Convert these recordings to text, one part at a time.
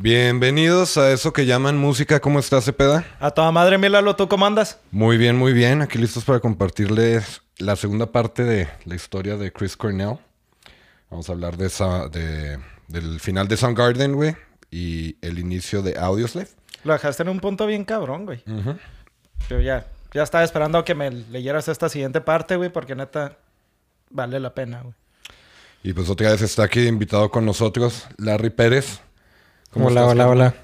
Bienvenidos a eso que llaman música. ¿Cómo estás, Cepeda? A toda madre, Milalo, ¿tú cómo andas? Muy bien, muy bien. Aquí listos para compartirles la segunda parte de la historia de Chris Cornell. Vamos a hablar de esa, de, del final de Soundgarden, güey, y el inicio de Audioslave. Lo dejaste en un punto bien cabrón, güey. Yo ya, ya estaba esperando que me leyeras esta siguiente parte, güey, porque neta vale la pena, güey. Y pues otra vez está aquí invitado con nosotros Larry Pérez. Hola, estás, hola, hola.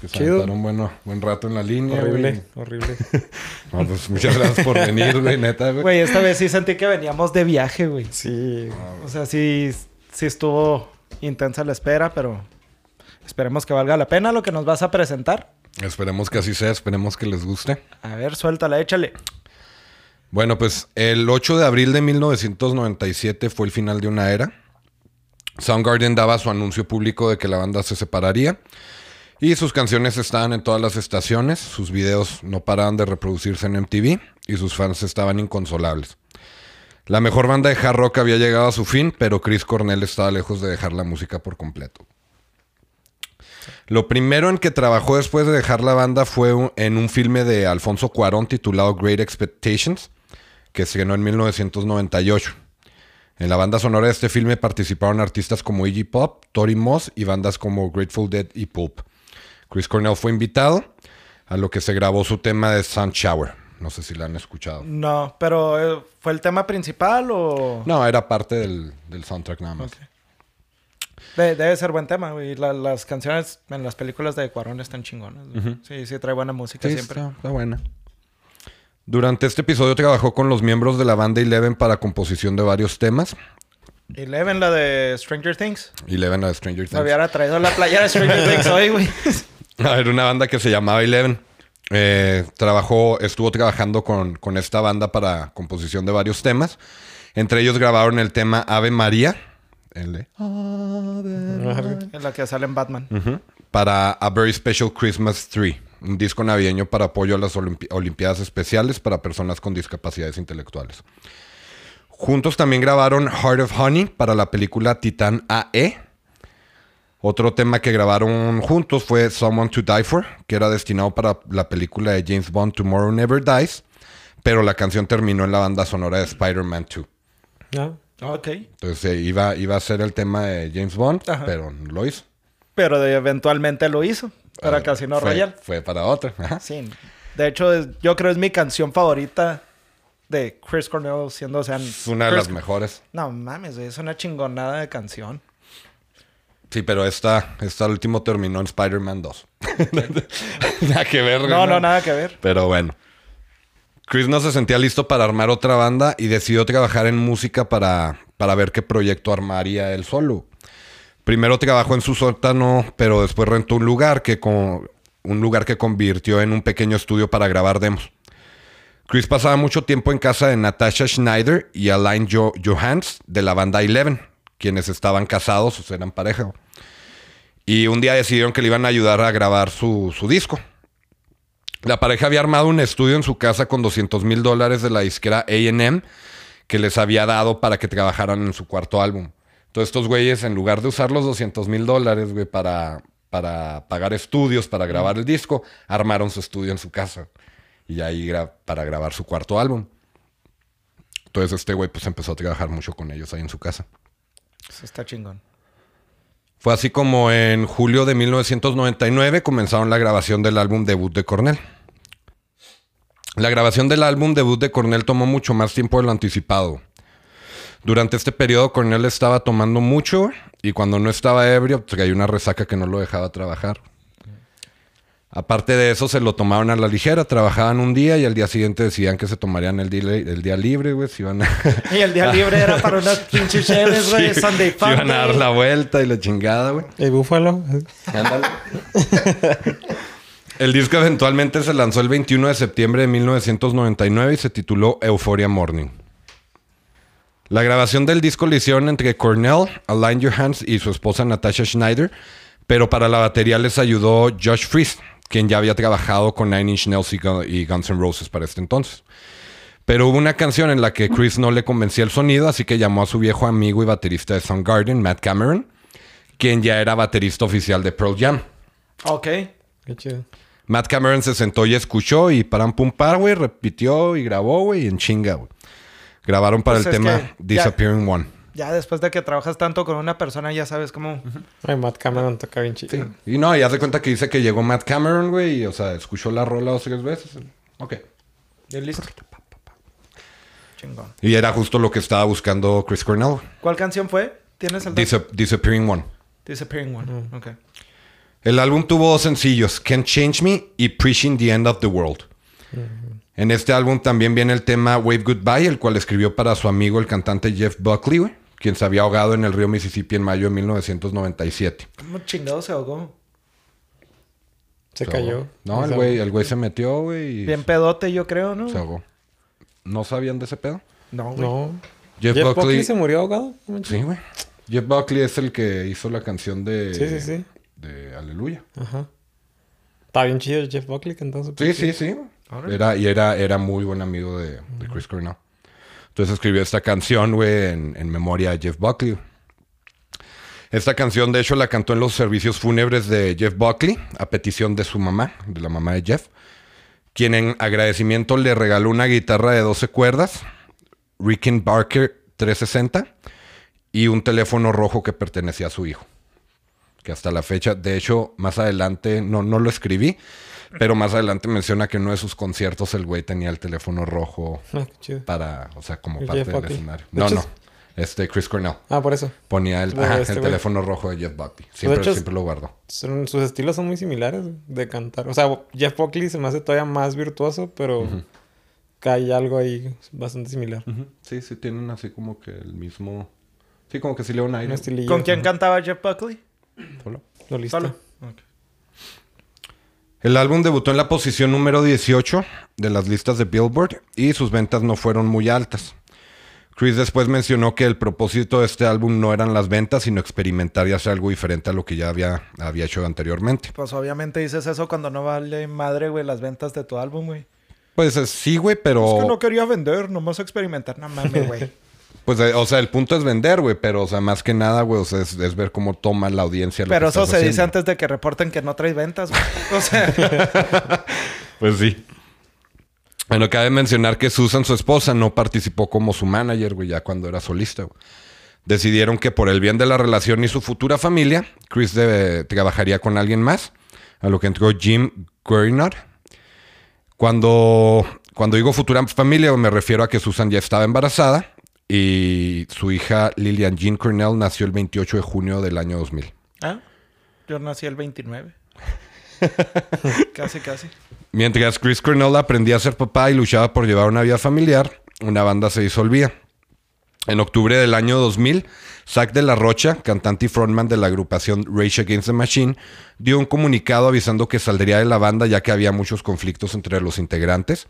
Que se aventaron bueno, buen rato en la línea. Horrible, güey. horrible. No, pues muchas gracias por venir, güey, neta, güey. Güey, esta vez sí sentí que veníamos de viaje, güey. Sí. O sea, sí, sí estuvo intensa la espera, pero esperemos que valga la pena lo que nos vas a presentar. Esperemos que así sea, esperemos que les guste. A ver, suéltala, échale. Bueno, pues el 8 de abril de 1997 fue el final de una era. Soundgarden daba su anuncio público de que la banda se separaría y sus canciones estaban en todas las estaciones, sus videos no paraban de reproducirse en MTV y sus fans estaban inconsolables. La mejor banda de hard rock había llegado a su fin, pero Chris Cornell estaba lejos de dejar la música por completo. Lo primero en que trabajó después de dejar la banda fue en un filme de Alfonso Cuarón titulado Great Expectations, que se estrenó en 1998. En la banda sonora de este filme participaron artistas como Iggy Pop, Tori Moss y bandas como Grateful Dead y Pulp. Chris Cornell fue invitado, a lo que se grabó su tema de Sun Shower. No sé si la han escuchado. No, pero eh, ¿fue el tema principal o...? No, era parte del, del soundtrack nada más. De- debe ser buen tema, güey. La- las canciones en las películas de Cuarón están chingonas. Sí, sí, trae buena música Sí, siempre. está, está buena. Durante este episodio trabajó con los miembros de la banda Eleven para composición de varios temas. Eleven, la de Stranger Things. Eleven, la de Stranger Me Things. hubiera traído la playera de Stranger Things hoy, güey. A ver, una banda que se llamaba Eleven. Eh, trabajó, estuvo trabajando con, con esta banda para composición de varios temas. Entre ellos grabaron el tema Ave María. El de- en la que sale en Batman. Para A Very Special Christmas 3. Un disco navideño para apoyo a las Olimpi- Olimpiadas Especiales para personas con discapacidades intelectuales. Juntos también grabaron Heart of Honey para la película Titán AE. Otro tema que grabaron juntos fue Someone to Die For, que era destinado para la película de James Bond Tomorrow Never Dies, pero la canción terminó en la banda sonora de Spider-Man 2. ¿No? Ok. Entonces eh, iba, iba a ser el tema de James Bond, Ajá. pero no lo hizo. Pero eventualmente lo hizo. Para Casino fue- Royale. Fue para otra. Ajá. Sí. De hecho, es- yo creo es mi canción favorita de Chris Cornell siendo, o sea... Es una de las mejores. No mames, es una chingonada de canción. Sí, pero esta, esta último terminó en Spider-Man 2. nada que ver. No, no, nada que ver. Pero bueno. Chris no se sentía listo para armar otra banda y decidió trabajar en música para, para ver qué proyecto armaría él solo. Primero trabajó en su sótano, pero después rentó un lugar que, con, un lugar que convirtió en un pequeño estudio para grabar demos. Chris pasaba mucho tiempo en casa de Natasha Schneider y Alain jo Johans de la banda Eleven, quienes estaban casados, o eran pareja. Y un día decidieron que le iban a ayudar a grabar su, su disco. La pareja había armado un estudio en su casa con 200 mil dólares de la disquera AM que les había dado para que trabajaran en su cuarto álbum. Entonces estos güeyes, en lugar de usar los 200 mil dólares, güey, para, para pagar estudios, para grabar el disco, armaron su estudio en su casa. Y ahí gra- para grabar su cuarto álbum. Entonces este güey pues empezó a trabajar mucho con ellos ahí en su casa. Eso está chingón. Fue así como en julio de 1999 comenzaron la grabación del álbum debut de Cornell. La grabación del álbum debut de Cornell tomó mucho más tiempo de lo anticipado. Durante este periodo Cornell estaba tomando mucho y cuando no estaba ebrio traía una resaca que no lo dejaba trabajar. Aparte de eso se lo tomaron a la ligera, trabajaban un día y al día siguiente decían que se tomarían el día, el día libre, güey, iban a... Y el día libre era para unas pinches cheves, güey. Sí, Sunday fun iban a dar la vuelta y la chingada, güey. ¿El búfalo? Ándale. El disco eventualmente se lanzó el 21 de septiembre de 1999 y se tituló Euphoria Morning. La grabación del disco la hicieron entre Cornell, Alain Johans y su esposa Natasha Schneider, pero para la batería les ayudó Josh Freese, quien ya había trabajado con Nine Inch Nails y Guns N' Roses para este entonces. Pero hubo una canción en la que Chris no le convencía el sonido, así que llamó a su viejo amigo y baterista de Soundgarden, Matt Cameron, quien ya era baterista oficial de Pearl Jam. Ok. Qué chido. Matt Cameron se sentó y escuchó y paran pum par, güey, repitió y grabó, güey, en chinga, güey. Grabaron para Pues el tema ya- Disappearing One. Ya después de que trabajas tanto con una persona, ya sabes cómo. Ay, Matt Cameron toca bien chido. Y no, y haz de cuenta que dice que llegó Matt Cameron, güey, y, o sea, escuchó la rola dos o tres veces. Ok. Y listo. Chingón. Y era justo lo que estaba buscando Chris Cornell. ¿Cuál canción fue? ¿Tienes el Disa- Disappearing One. Disappearing One. Mm. Ok. El álbum tuvo dos sencillos, Can't Change Me y Preaching the End of the World. En este álbum también viene el tema Wave Goodbye, el cual escribió para su amigo el cantante Jeff Buckley, güey, quien se había ahogado en el río Mississippi en mayo de 1997. ¿Cómo chingado se ahogó? Se Se cayó. ahogó. No, el güey, el güey se metió, güey, y Bien pedote, yo creo, ¿no? se ahogó. ¿No sabían de ese pedo? No, güey. No. Jeff, Jeff, Buckley... Buckley se murió ahogado. Sí, güey. Jeff Buckley es el que hizo la canción de... Sí, sí, sí. De Aleluya. Ajá. Está bien chido Jeff Buckley cantando. Sí, sí, sí. Era, y era, era muy buen amigo de, de Chris Cornell. Entonces escribió esta canción, güey, en, en memoria a Jeff Buckley. Esta canción, de hecho, la cantó en los servicios fúnebres de Jeff Buckley, a petición de su mamá, de la mamá de Jeff, quien en agradecimiento le regaló una guitarra de 12 cuerdas, Rickin Barker 360, y un teléfono rojo que pertenecía a su hijo. Que hasta la fecha, de hecho, más adelante, no, no lo escribí, pero más adelante menciona que en uno de sus conciertos el güey tenía el teléfono rojo Ah, para, o sea, como ¿El parte Jeff del Buckley? escenario. De No, hecho no. es- Este, Chris Cornell. Ah, por eso. Ponía el, ajá, este el teléfono rojo de Jeff Buckley. Siempre, hecho, siempre lo guardó. Son- sus estilos son muy similares de cantar. O sea, Jeff Buckley se me hace todavía más virtuoso, pero que hay algo ahí bastante similar. Sí, sí, tienen así como que el mismo... Sí, como que sí le da un aire. ¿Con quién cantaba Jeff Buckley? Solo. Lo listo. Solo. El álbum debutó en la posición número 18 de las listas de Billboard y sus ventas no fueron muy altas. Chris después mencionó que el propósito de este álbum no eran las ventas, sino experimentar y hacer algo diferente a lo que ya había, había hecho anteriormente. Pues obviamente dices eso cuando no vale madre, güey, las ventas de tu álbum, güey. Pues eh, sí, güey, pero... Es que no quería vender, nomás experimentar. No mames, güey. Pues, eh, o sea, el punto es vender, güey, pero, o sea, más que nada, güey, o sea, es, es ver cómo toma la audiencia. lo Pero que eso se dice antes de que reporten que no traes ventas, güey. O sea, Pues sí. Bueno, cabe mencionar que Susan, su esposa, no participó como su manager, güey, ya cuando era solista, güey. Decidieron que por el bien de la relación y su futura familia, Chris debe- trabajaría con alguien más, a lo que entró Jim Guernard. Cuando, cuando digo futura familia, me refiero a que Susan ya estaba embarazada y su hija Lillian Jean Cornell nació el 28 de junio del año 2000. ¿ah? Yo nací el 29. casi, casi. Mientras Chris Cornell aprendía a ser papá y luchaba por llevar una vida familiar, una banda se disolvía. En octubre del año 2000, Zach de la Rocha, cantante y frontman de la agrupación Rage Against the Machine, dio un comunicado avisando que saldría de la banda ya que había muchos conflictos entre los integrantes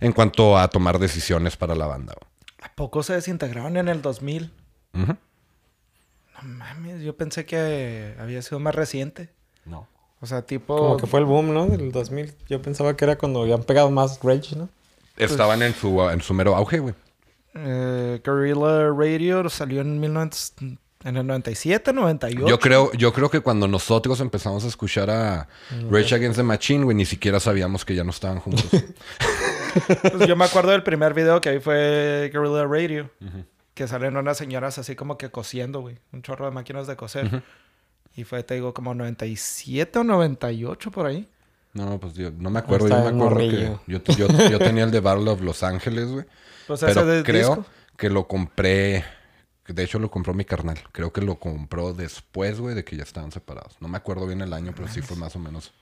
en cuanto a tomar decisiones para la banda. ¿A poco se desintegraron en el 2000? Ujú. No mames, yo pensé que había sido más reciente. No. O sea, tipo... Como que fue el boom, ¿no? Del 2000. Yo pensaba que era cuando habían pegado más Rage, ¿no? Estaban en su, en su mero auge, güey. Eh, Guerrilla Radio salió en, 1900 en el 97, 98. Yo creo, yo creo que cuando nosotros empezamos a escuchar a Rage Against the Machine, güey, ni siquiera sabíamos que ya no estaban juntos. Pues yo me acuerdo del primer video que vi fue Guerrilla Radio. Que salen unas señoras así como que cosiendo, güey. Un chorro de máquinas de coser. Y fue, te digo, como 97 o 98 por ahí. No, pues yo no me acuerdo. Yo me acuerdo que yo, yo, yo tenía el de Battle of Los Ángeles, güey. Pues ese Pero de creo disco. que lo compré. De hecho, lo compró mi carnal. Creo que lo compró después, güey, de que ya estaban separados. No me acuerdo bien el año, pero sí fue más o menos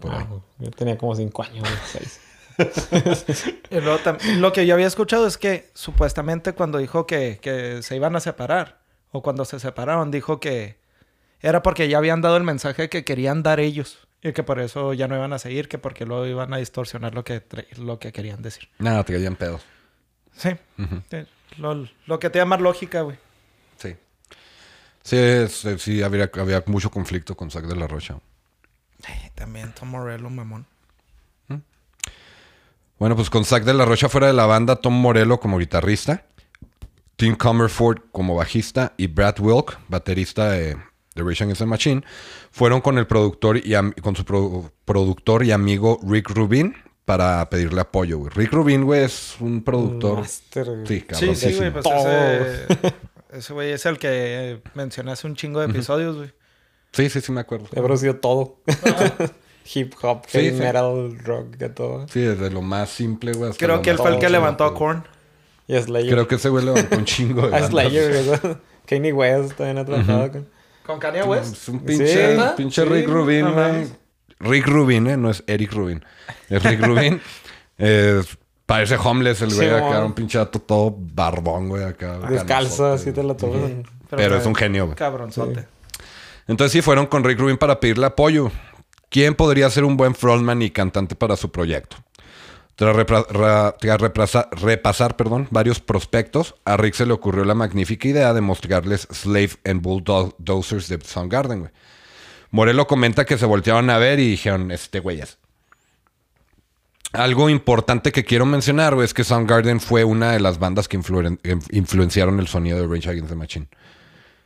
por ahí. Ah, yo tenía como 5 años, güey, seis. Y luego tam- lo que yo había escuchado es que supuestamente cuando dijo que, que se iban a separar, o cuando se separaron, dijo que era porque ya habían dado el mensaje que querían dar ellos. Y que por eso ya no iban a seguir, que porque luego iban a distorsionar lo que, lo que querían decir. Nada, te caían pedos. Sí. Lo, lo que te más lógica, güey. Sí. Sí, es- eh, sí había, había mucho conflicto con Zack de la Rocha. También Tom Morello, mamón. Bueno, pues con Zack de la Rocha fuera de la banda, Tom Morello como guitarrista, Tim Comerford como bajista y Brad Wilk, baterista de, de Rage Against the Machine, fueron con el productor y con su pro- productor y amigo Rick Rubin para pedirle apoyo, güey. Rick Rubin, güey, es un productor. Master, güey. Sí, Sí, cabrón. sí, güey. Pues ese... Ese güey es el que mencioné hace un chingo de episodios, güey. Sí, sí, sí, me acuerdo. He producido todo. Hip hop, Sí, metal, rock, de todo. Sí, desde lo más simple, güey. Creo que él fue el que levantó a. Korn. Y a Slayer. Creo que ese güey levantó un chingo de A. Slayer, güey. Kanye West también ha trabajado con... ¿Con Kanye West? Es un pinche, Sí. pinche Sí, Rick Rubin, güey. Rick Rubin, ¿eh? No es Eric Rubin. Es Rick Rubin. Eh, parece homeless el güey Sí, acá. Un pinche vato todo barbón, güey, acá. Descalzo, canosote, así te la tomas. Pero es un genio, güey. Cabronzote. Entonces sí fueron con Rick Rubin para pedirle apoyo. ¿Quién podría ser un buen frontman y cantante para su proyecto? Tras, repra- ra- tras reprasa- repasar perdón, varios prospectos, a Rick se le ocurrió la magnífica idea de mostrarles Slave and Bulldozers de Soundgarden, güey. Morelo comenta que se voltearon a ver y dijeron, este güey es. Algo importante que quiero mencionar, güey, es que Soundgarden fue una de las bandas que influen- influenciaron el sonido de Rage Against the Machine.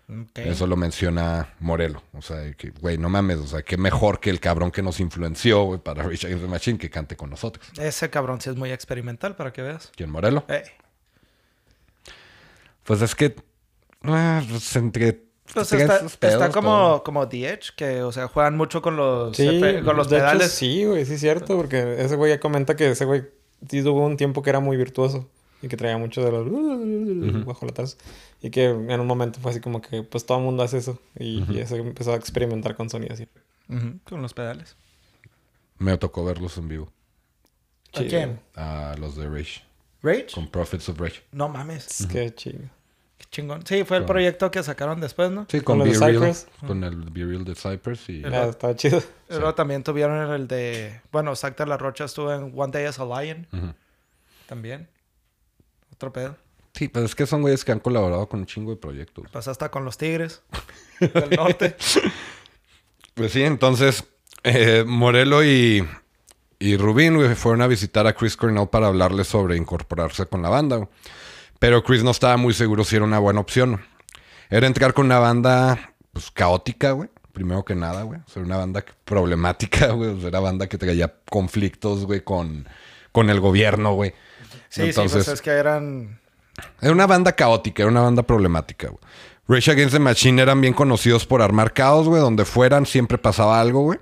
Ok. Eso lo menciona Morelo. O sea, que, güey, no mames. O sea, qué mejor que el cabrón que nos influenció, güey, para Rage Against the Machine que cante con nosotros. Ese cabrón sí es muy experimental, para que veas. ¿Quién, Morelo? Pues es que... ah, pues entre... Pues entre está, pedos, como, como The Edge, que, o sea, juegan mucho con los, Sí, con los de hecho, pedales. sí, güey, sí es cierto, porque ese güey ya comenta que ese güey sí tuvo un tiempo que era muy virtuoso y que traía mucho de los bajo la taza y que en un momento fue así como que pues todo el mundo hace eso y, y ese empezó a experimentar con sonidos así. Ujú, con los pedales. Me tocó verlos en vivo. ¿A Chido. quién? A los de Rage. ¿Rage? Con Prophets of Rage. No mames. Es que chingo. Qué chingón. Sí, fue el Con- proyecto que sacaron después, ¿no? Sí, con, Con los Be de Real. Cypress. Con el Be Real de Cypress y... Estaba chido. Luego también tuvieron el de... Bueno, de la Rocha estuvo en One Day as a Lion. También. Otro pedo. Sí, pero es que son güeyes que han colaborado con un chingo de proyectos. Pasó hasta con los Tigres del norte. Pues sí, entonces eh, Morelo y, y Rubín güey, fueron a visitar a Chris Cornell para hablarle sobre incorporarse con la banda. güey. Pero Chris no estaba muy seguro si era una buena opción. Era entrar con una banda pues, caótica, güey. Primero que nada, güey. O sea, una banda problemática, güey. O sea, era banda que traía conflictos, güey, con, con el gobierno, güey. Sí, sí, pues es que eran... Era una banda caótica, era una banda problemática, güey. Rage Against the Machine eran bien conocidos por armar caos, güey. Donde fueran siempre pasaba algo, güey.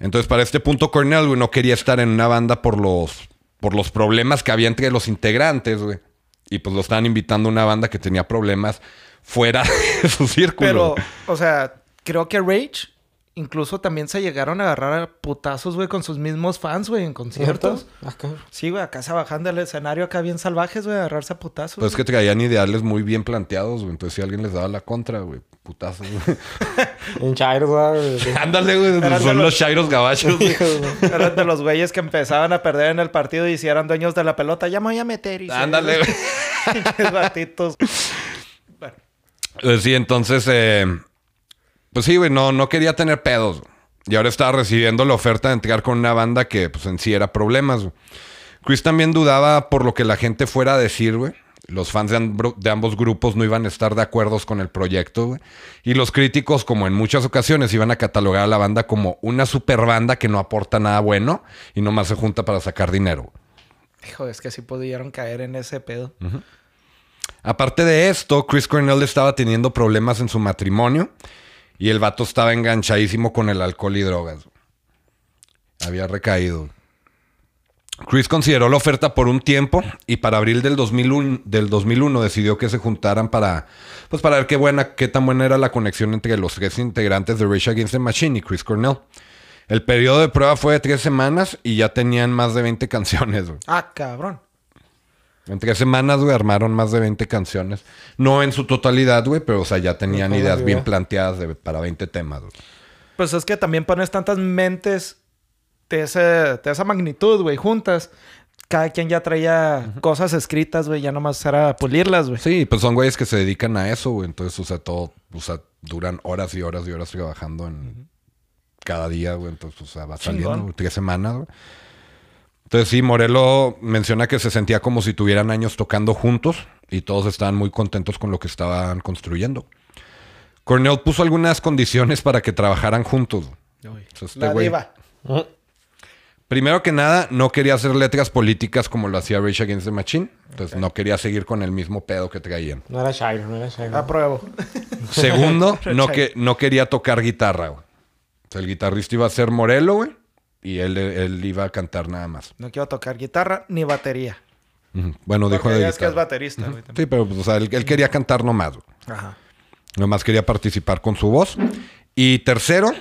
Entonces, para este punto, Cornell, güey, no quería estar en una banda por los, por los problemas que había entre los integrantes, güey. Y pues lo estaban invitando a una banda que tenía problemas fuera de su círculo. Pero, o sea, creo que Rage incluso también se llegaron a agarrar a putazos, güey, con sus mismos fans, güey, en conciertos. ¿Cierto? Acá. Sí, güey, acá se bajan del escenario acá bien salvajes, güey, a agarrarse a putazos. Pues es que traían ideales muy bien planteados, güey. Entonces, si alguien les daba la contra, güey, putazos, güey. En Chairo, güey. Ándale, güey. Eran de Son los- los Shairos gabachos, güey. Eran de los güeyes que empezaban a perder en el partido y si eran dueños de la pelota, ya me voy a meter. Y Ándale, güey. Batitos. Bueno, Eh, Sí, entonces, eh, pues sí, güey, no, no quería tener pedos. güey. Y ahora estaba recibiendo la oferta de entrar con una banda que, pues, en sí era problemas. güey. Chris también dudaba por lo que la gente fuera a decir, güey. Los fans de, ambos grupos no iban a estar de acuerdo con el proyecto, güey. Y los críticos, como en muchas ocasiones, iban a catalogar a la banda como una super banda que no aporta nada bueno y nomás se junta para sacar dinero. hijo, es que sí pudieron caer en ese pedo. Aparte de esto, Chris Cornell estaba teniendo problemas en su matrimonio y el vato estaba enganchadísimo con el alcohol y drogas. Había recaído. Chris consideró la oferta por un tiempo y para abril del 2001, del 2001 decidió que se juntaran para, pues para ver qué, buena, qué tan buena era la conexión entre los tres integrantes de Rage Against the Machine y Chris Cornell. El periodo de prueba fue de tres semanas y ya tenían más de 20 canciones. güey. Ah, cabrón. En tres semanas, güey, armaron más de 20 canciones. No en su totalidad, güey, pero, o sea, ya tenían ideas bien planteadas de- para 20 temas, güey. Pues es que también pones tantas mentes de, ese, de esa magnitud, güey, juntas. Cada quien ya traía cosas escritas, güey, ya nomás era pulirlas, güey. Sí, pues son güeyes que se dedican a eso, güey. Entonces, o sea, todo, o sea, duran horas y horas y horas trabajando en cada día, güey. Entonces, o sea, va saliendo güey, tres semanas, güey. Entonces, sí, Morelo menciona que se sentía como si tuvieran años tocando juntos y todos estaban muy contentos con lo que estaban construyendo. Cornell puso algunas condiciones para que trabajaran juntos. Uy, Pues este la güey- diva. Mm. Primero que nada, no quería hacer letras políticas como lo hacía Rage Against the Machine. Entonces no quería seguir con el mismo pedo que traían. No era Shire, no era Shire. Apruebo. Segundo, no, que, no quería tocar guitarra, güey. O sea, el guitarrista iba a ser Morelo, güey. Y él, él iba a cantar nada más. No quiero tocar guitarra ni batería. Bueno, dijo de es que es baterista, güey. también. Sí, pero pues, o sea, él, él quería cantar nomás, güey. Ajá. Nomás quería participar con su voz. Y tercero,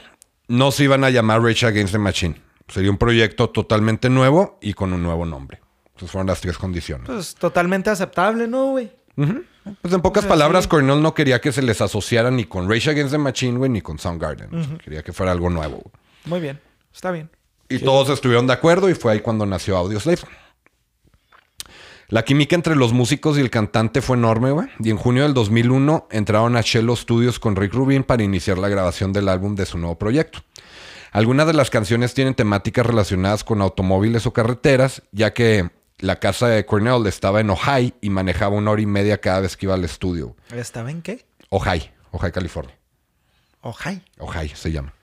no se iban a llamar Rage Against the Machine. Sería un proyecto totalmente nuevo y con un nuevo nombre. Esas fueron las tres condiciones. Pues totalmente aceptable, ¿no, güey? Pues en pocas sea, palabras, sí. Cornell no quería que se les asociara ni con Rage Against the Machine, güey, ni con Soundgarden. Sea, quería que fuera algo nuevo. güey. Muy bien. Está bien. Y todos estuvieron de acuerdo y fue ahí cuando nació Audioslave. La química entre los músicos y el cantante fue enorme, güey. Y en junio del 2001 entraron a Cello Studios con Rick Rubin para iniciar la grabación del álbum de su nuevo proyecto. Algunas de las canciones tienen temáticas relacionadas con automóviles o carreteras, ya que la casa de Cornell estaba en Ojai y manejaba una hora y media cada vez que iba al estudio. ¿Estaba en qué? Ojai, Ojai, California. Ojai. Ojai se llama.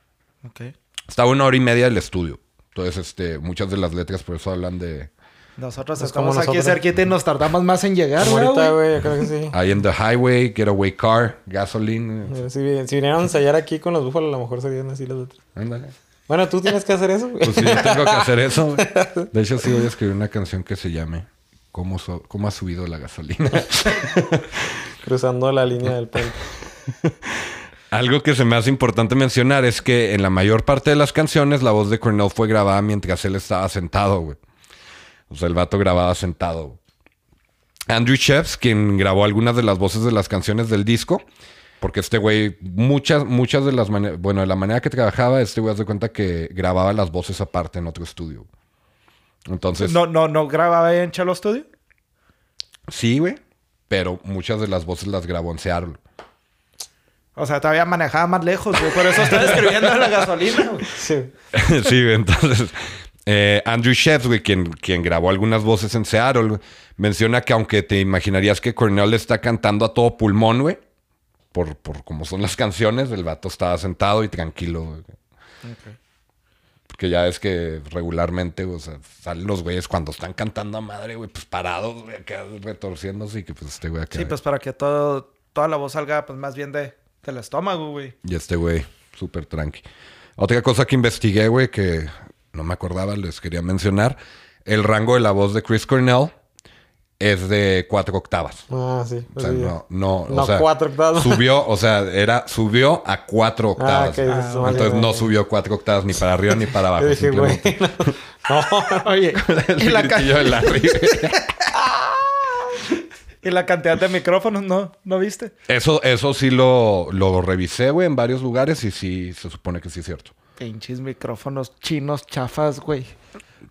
Ok. Estaba una hora y media del estudio. Entonces, este, muchas de las letras por eso hablan de Nosotros Es estamos como aquí nosotros. cerquita y nos tardamos más en llegar, güey. ahorita, güey, yo creo que sí. I am the highway, getaway car, gasoline. Eh, Si, si vinieran a ensayar aquí con los búfalos, a lo mejor serían así las letras. Ándale. Bueno, tú tienes que hacer eso, güey. Pues sí, yo tengo que hacer eso. güey. De hecho, sí voy a escribir una canción que se llame ¿Cómo, so- cómo ha subido la gasolina? Cruzando la línea del puente. Algo que se me hace importante mencionar es que en la mayor parte de las canciones la voz de Cornell fue grabada mientras él estaba sentado, güey. O sea, el vato grababa sentado. Andrew Chefs, quien grabó algunas de las voces de las canciones del disco, porque este güey, muchas, muchas de las maneras, bueno, de la manera que trabajaba, este güey hace cuenta que grababa las voces aparte en otro estudio. Entonces, No, no, no grababa ahí en Chelo Studio. sí, güey, pero muchas de las voces las grabó en Seattle. O sea, todavía manejaba más lejos, güey. Por eso estaba escribiendo la gasolina, güey. Sí. sí, güey, entonces eh, Andrew güey, quien, quien grabó algunas voces en Seattle, menciona que aunque te imaginarías que Cornell está cantando a todo pulmón, güey, por, por como son las canciones, el vato estaba sentado y tranquilo, güey. Porque ya es que regularmente, o sea, salen los güeyes cuando están cantando a madre, güey, pues parados, güey, acá retorciéndose y que pues este güey acá. Sí, pues para que todo, toda la voz salga, pues más bien de, del estómago, güey. Y este güey, súper tranqui. Otra cosa que investigué, güey, que no me acordaba, les quería mencionar. El rango de la voz de Chris Cornell es de cuatro octavas. Ah, sí. O sea, sí, no, no, No, o sea, cuatro octavas. Subió, o sea, era, subió a cuatro octavas. ok, eso es más Entonces no subió cuatro octavas ni para arriba ni para abajo. Dije, simplemente. No. Oye, y El la, ca- gritillo de Larry. y la cantidad de micrófonos, ¿no? ¿No viste? Eso, eso sí lo, lo revisé, güey, en varios lugares y sí, se supone que sí es cierto. Pinches micrófonos chinos chafas, güey.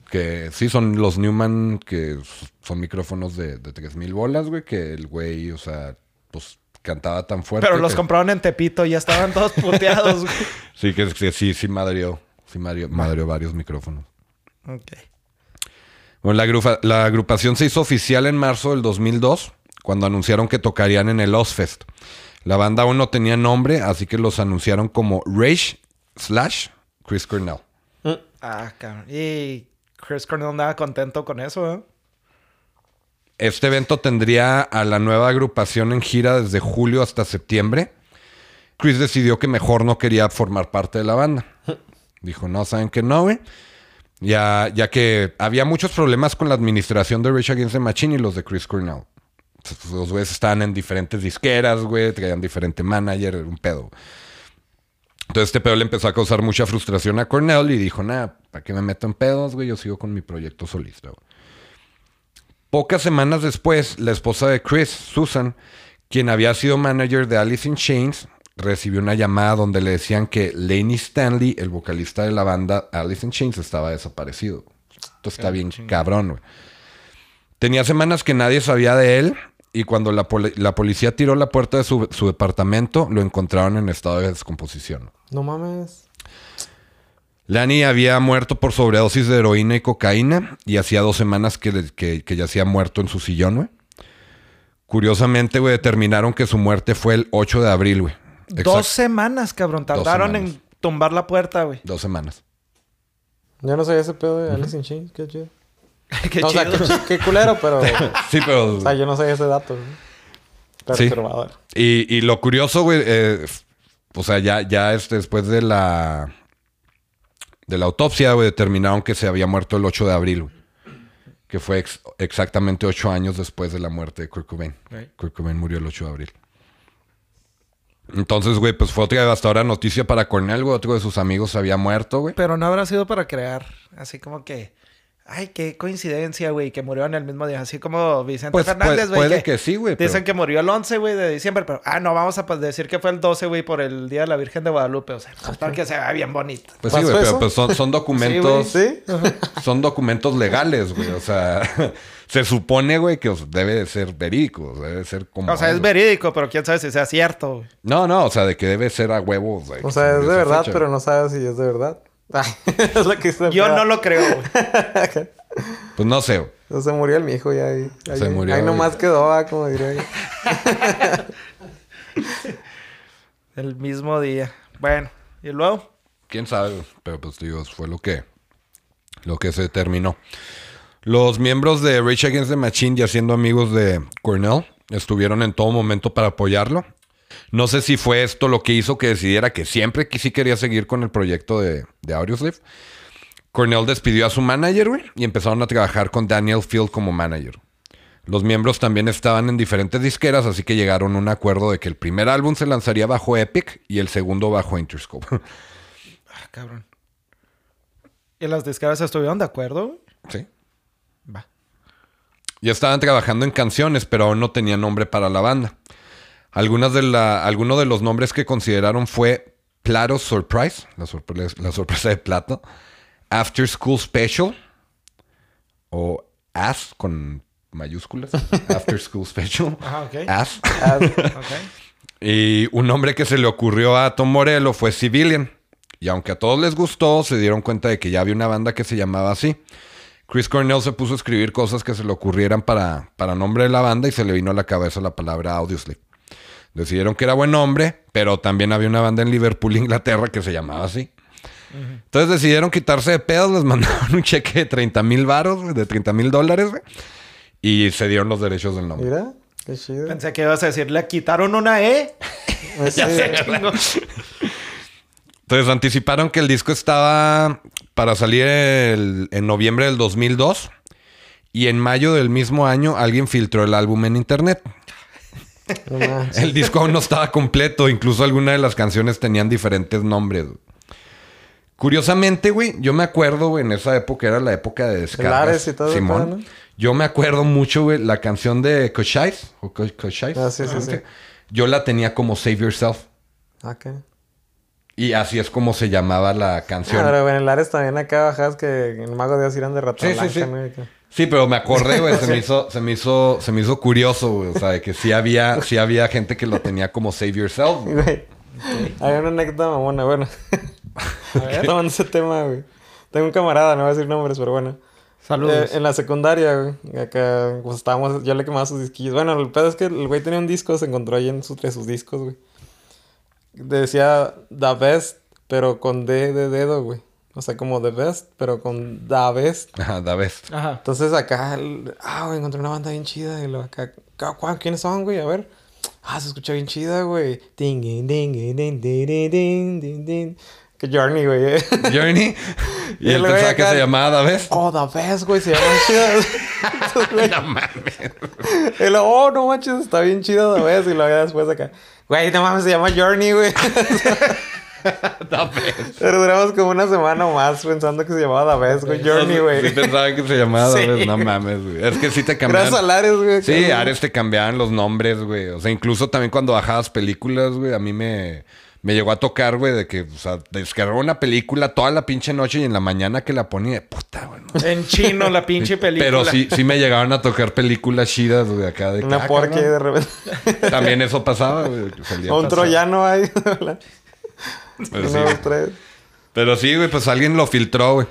Que sí son los Newman, que son micrófonos de, de 3000 bolas, güey, que el güey, o sea, pues cantaba tan fuerte. Pero los que- compraron en Tepito y ya estaban todos puteados, güey. Sí, que, que sí, sí madrió. Sí madrió, madrió varios micrófonos. Ok. Bueno, la, agrupa- la agrupación se hizo oficial en marzo del 2002, cuando anunciaron que tocarían en el Ozfest. La banda aún no tenía nombre, así que los anunciaron como Rage slash Chris Cornell. Ah, cabrón. Y Chris Cornell andaba contento con eso, ¿eh? Este evento tendría a la nueva agrupación en gira desde julio hasta septiembre. Chris decidió que mejor no quería formar parte de la banda. Dijo, no, ¿saben que no, güey? Ya, ya que había muchos problemas con la administración de Rage Against the Machine y los de Chris Cornell. Entonces, Los güeyes estaban en diferentes disqueras, güey, traían diferente manager, un pedo. Entonces este pedo le empezó a causar mucha frustración a Cornell y dijo, nada, ¿para qué me meto en pedos, güey? Yo sigo con mi proyecto solista, güey. Pocas semanas después, la esposa de Chris, Susan, quien había sido manager de Alice in Chains, recibió una llamada donde le decían que Laney Stanley, el vocalista de la banda Alice in Chains, estaba desaparecido. Esto está bien cabrón, güey. Tenía semanas que nadie sabía de él y cuando la, poli- la policía tiró la puerta de su, su departamento, lo encontraron en estado de descomposición. No mames. Lani había muerto por sobredosis de heroína y cocaína y hacía dos semanas que, que, que yacía muerto en su sillón, güey. Curiosamente, güey, determinaron que su muerte fue el 8 de abril, güey. Dos semanas, cabrón. Tardaron semanas. en tumbar la puerta, güey. Dos semanas. Yo no sabía ese pedo de Alice in Chains. Qué chido. Qué No, o sea, qué, culero, pero... Sí, pero... o sea, yo no sabía ese dato. Sí. Perturbador. Y, y lo curioso, güey, eh, o sea, ya, ya este, después de la de la autopsia, güey, determinaron que se había muerto el 8 de abril, güey. Que fue ex- exactamente ocho años después de la muerte de Kurt Cobain. Right. Kurt Cobain murió el 8 de abril. Entonces, güey, pues fue otra devastadora noticia para Cornell, güey. Otro de sus amigos se había muerto, güey. Pero no habrá sido para crear. Así como que. Ay, qué coincidencia, güey, que murió en el mismo día. Así como Vicente Pues Fernández, puede, güey. puede que sí, güey. Dicen pero- que murió el 11, güey, de diciembre, pero... Ah, no, vamos a pues, decir que fue el 12, güey, por el Día de la Virgen de Guadalupe. O sea, pues, para que se vea bien bonito. Pues sí, ¿Pasó güey, pero pues son, son documentos... ¿Sí? son documentos legales, güey. O sea, se supone, güey, que debe de ser verídico. o sea, Debe ser como... O sea, es verídico, pero quién sabe si sea cierto, güey. No, no, o sea, de que debe ser a huevos. güey, O sea, se es de verdad, fecha. pero no sabes si es de verdad. Ay, es lo que hice. Yo no lo creo, güey. Pues no sé. No, se murió el mijo ya ahí. ahí Se murió, Ahí nomás quedó, ah, como diría yo. El mismo día. Bueno, ¿y luego? Quién sabe, pero pues digo, fue lo que, lo que se determinó. Los miembros de Rage Against the Machine, ya siendo amigos de Cornell, estuvieron en todo momento para apoyarlo. No sé si fue esto lo que hizo que decidiera que siempre que sí quería seguir con el proyecto de, de Audioslave. Cornell despidió a su manager, güey, y empezaron a trabajar con Daniel Field como manager. Los miembros también estaban en diferentes disqueras, así que llegaron a un acuerdo de que el primer álbum se lanzaría bajo Epic y el segundo bajo Interscope. Ah, cabrón. ¿Y las disqueras estuvieron de acuerdo, güey? sí. Va. Ya estaban trabajando en canciones, pero aún no tenían nombre para la banda. Algunas de la, algunos de los nombres que consideraron fue Plato Surprise, la, sorpre- la sorpresa de Plato, After School Special, o AS con mayúsculas, After School Special, Ajá, ok. AS. Y un nombre que se le ocurrió a Tom Morello fue Civilian. Y aunque a todos les gustó, se dieron cuenta de que ya había una banda que se llamaba así. Chris Cornell se puso a escribir cosas que se le ocurrieran para, para nombre de la banda y se le vino a la cabeza la palabra Audioslave. Decidieron que era buen nombre, pero también había una banda en Liverpool, Inglaterra, que se llamaba así. Entonces decidieron quitarse de pedos, les mandaron un cheque de 30 mil baros, güey, de 30 mil dólares, y se dieron los derechos del nombre. Mira, qué chido. Pensé que ibas a decir, le quitaron una E. Pues sí. Entonces anticiparon que el disco estaba para salir el- en noviembre del 2002 y en mayo del mismo año alguien filtró el álbum en internet. El disco aún no estaba completo, incluso algunas de las canciones tenían diferentes nombres. Curiosamente, güey, yo me acuerdo, güey, en esa época era la época de descargas. Y todo Simón. Yo me acuerdo mucho, güey, la canción de Koshais. o Ah, sí, sí, ¿cómo sí. Yo la tenía como Save Yourself. Ah, ¿qué? Y así es como se llamaba la canción. Ah, pero en el Ares también acá bajas que el mago de Oz irán de rata Sí, sí, sí. Sí, pero me acordé, güey, se me hizo, se me hizo, se me hizo curioso, güey. O sea, de que sí había, sí había gente que lo tenía como Save Yourself. güey. Hay una anécdota mamona, bueno. Tomando ese tema, güey. Tengo un camarada, no voy a decir nombres, pero bueno. Saludos. Eh, en la secundaria, güey. Acá, pues estábamos, yo le quemaba sus disquillos. Bueno, el pedo es que el güey tenía un disco, se encontró ahí en su- entre sus discos, güey. Decía The Best, pero con D de dedo, güey. O sea, como The Best, pero con Da Best. Ajá, Da Best. Ajá. Entonces acá, el ah, güey, encontré una banda bien chida. Y lo acá, ¿quiénes son, güey? A ver. Ah, se escucha bien chida, güey. Ding, ding, ding, ding, ding, ding, ding, ding. Que Journey, güey. ¿eh? Journey. Y, y él pensaba que se llamaba Da Best. Oh, Da Best, güey, se llama chida. no mames. Oh, no manches, está bien chida Da Best. Y lo después acá. Güey, no mames, se llama Journey, güey. Da vez. Pero duramos como una semana o más pensando que se llamaba The Best, güey. Journey, Sí güey. pensaban que se llamaba da Sí. vez. No mames, güey. Es que sí te cambiaban. Gracias a Ares, güey. Sí, Ares te cambiaban los nombres, güey. O sea, incluso también cuando bajabas películas, güey, a mí me, me llegó a tocar, güey, de que, o sea, descargaba una película toda la pinche noche y en la mañana que la ponía, puta, güey. no. En chino, la pinche película. Pero sí, sí me llegaban a tocar películas chidas, güey, acá de que, Una ah, cabrón. de repente. También eso pasaba, güey. un troyano ahí. Pero sí, Uno, dos, tres. Pero sí, güey, pues alguien lo filtró, güey.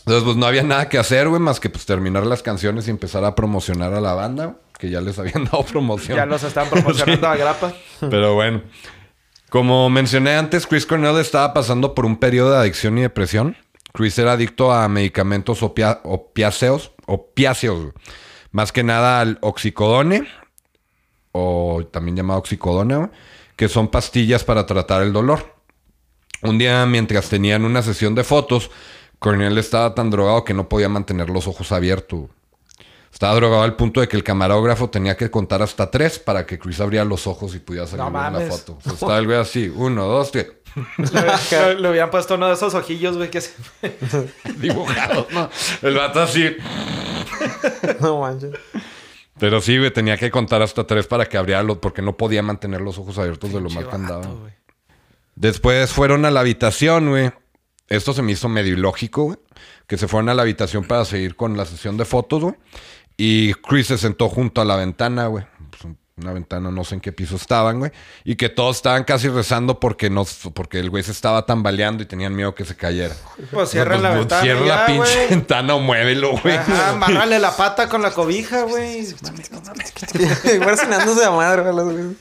Entonces, pues no había nada que hacer, güey, más que pues terminar las canciones y empezar a promocionar a la banda, güey, que ya les habían dado promoción. Ya los están promocionando a grapa. Pero bueno. Como mencioné antes, Chris Cornell estaba pasando por un periodo de adicción y depresión. Chris era adicto a medicamentos opia- opiáceos, opiáceos, güey. más que nada al oxicodone, o también llamado oxicodona, güey, que son pastillas para tratar el dolor. Un día, mientras tenían una sesión de fotos, Cornell estaba tan drogado que no podía mantener los ojos abiertos. Estaba drogado al punto de que el camarógrafo tenía que contar hasta tres para que Chris abriera los ojos y pudiera salir No en la mames. foto. O sea, estaba el güey así, uno, dos, tres, Le, le hubieran puesto uno de esos ojillos, güey, que se... dibujados, ¿no? El vato así. No manches. Pero sí, güey, tenía que contar hasta tres para que abriera los, porque no podía mantener los ojos abiertos de lo mal que andaba. Vato, güey. Después fueron a la habitación, güey. Esto se me hizo medio ilógico, güey. Que se fueron a la habitación para seguir con la sesión de fotos, güey. Y Chris se sentó junto a la ventana, güey. Pues, una ventana, no sé en qué piso estaban, güey. Y que todos estaban casi rezando porque no, porque el güey se estaba tambaleando y tenían miedo que se cayera. Pues cierren la Pues, ventana. Cierra ya, la pinche güey. ventana o muévelo, güey. Ajá, amárrale la pata con la cobija, güey. Guarcinándose a madre, a las veces.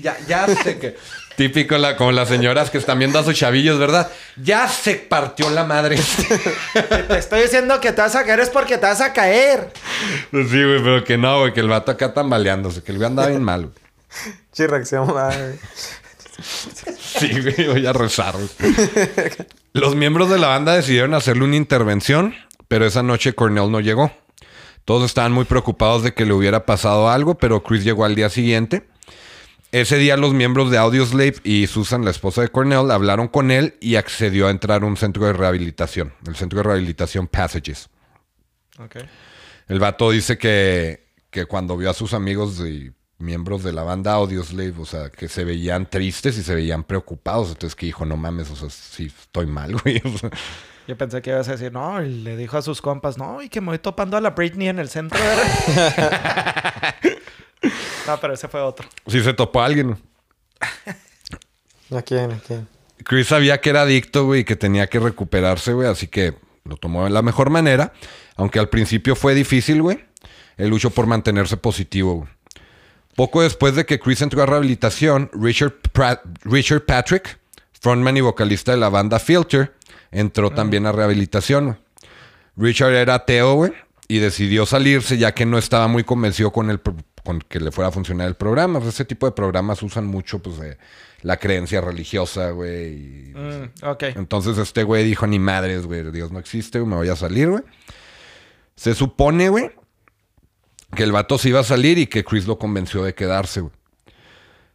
Ya, ya sé que. Típico la, como las señoras que están viendo a sus chavillos, ¿verdad? Ya se partió la madre. Te estoy diciendo que te vas a caer es porque te vas a caer. Pues sí, güey, pero que no, güey, que el vato acá tambaleándose, que el güey andaba bien mal, güey. Che, reacción, madre. Sí, güey, voy a rezar, güey. Los miembros de la banda decidieron hacerle una intervención, pero esa noche Cornell no llegó. Todos estaban muy preocupados de que le hubiera pasado algo, pero Chris llegó al día siguiente. Ese día los miembros de Audioslave y Susan, la esposa de Cornell, hablaron con él y accedió a entrar a un centro de rehabilitación, el centro de rehabilitación Passages. Ok. El vato dice que, que cuando vio a sus amigos y miembros de la banda Audioslave, o sea, que se veían tristes y se veían preocupados. Entonces que dijo, no mames, o sea, sí, estoy mal, güey. O sea, Yo pensé que ibas a decir, no, y le dijo a sus compas, no, y que me voy topando a la Britney en el centro. no, pero ese fue otro. sí se topó a alguien. ¿A quién? ¿A quién? Chris sabía que era adicto, güey, y que tenía que recuperarse, güey, así que lo tomó de la mejor manera. Aunque al principio fue difícil, güey. Él luchó por mantenerse positivo, güey. Poco después de que Chris entró a rehabilitación, Richard, Pratt- Richard Patrick, frontman y vocalista de la banda Filter, entró también a rehabilitación. güey. Richard era ateo, güey, y decidió salirse ya que no estaba muy convencido con, el, pro- con que le fuera a funcionar el programa. Pues, ese tipo de programas usan mucho, pues, eh, la creencia religiosa, güey. y, Mm, ok. entonces este güey dijo, ni madres, güey, Dios no existe, güey, me voy a salir, güey. Se supone, güey, que el vato se iba a salir y que Chris lo convenció de quedarse, güey.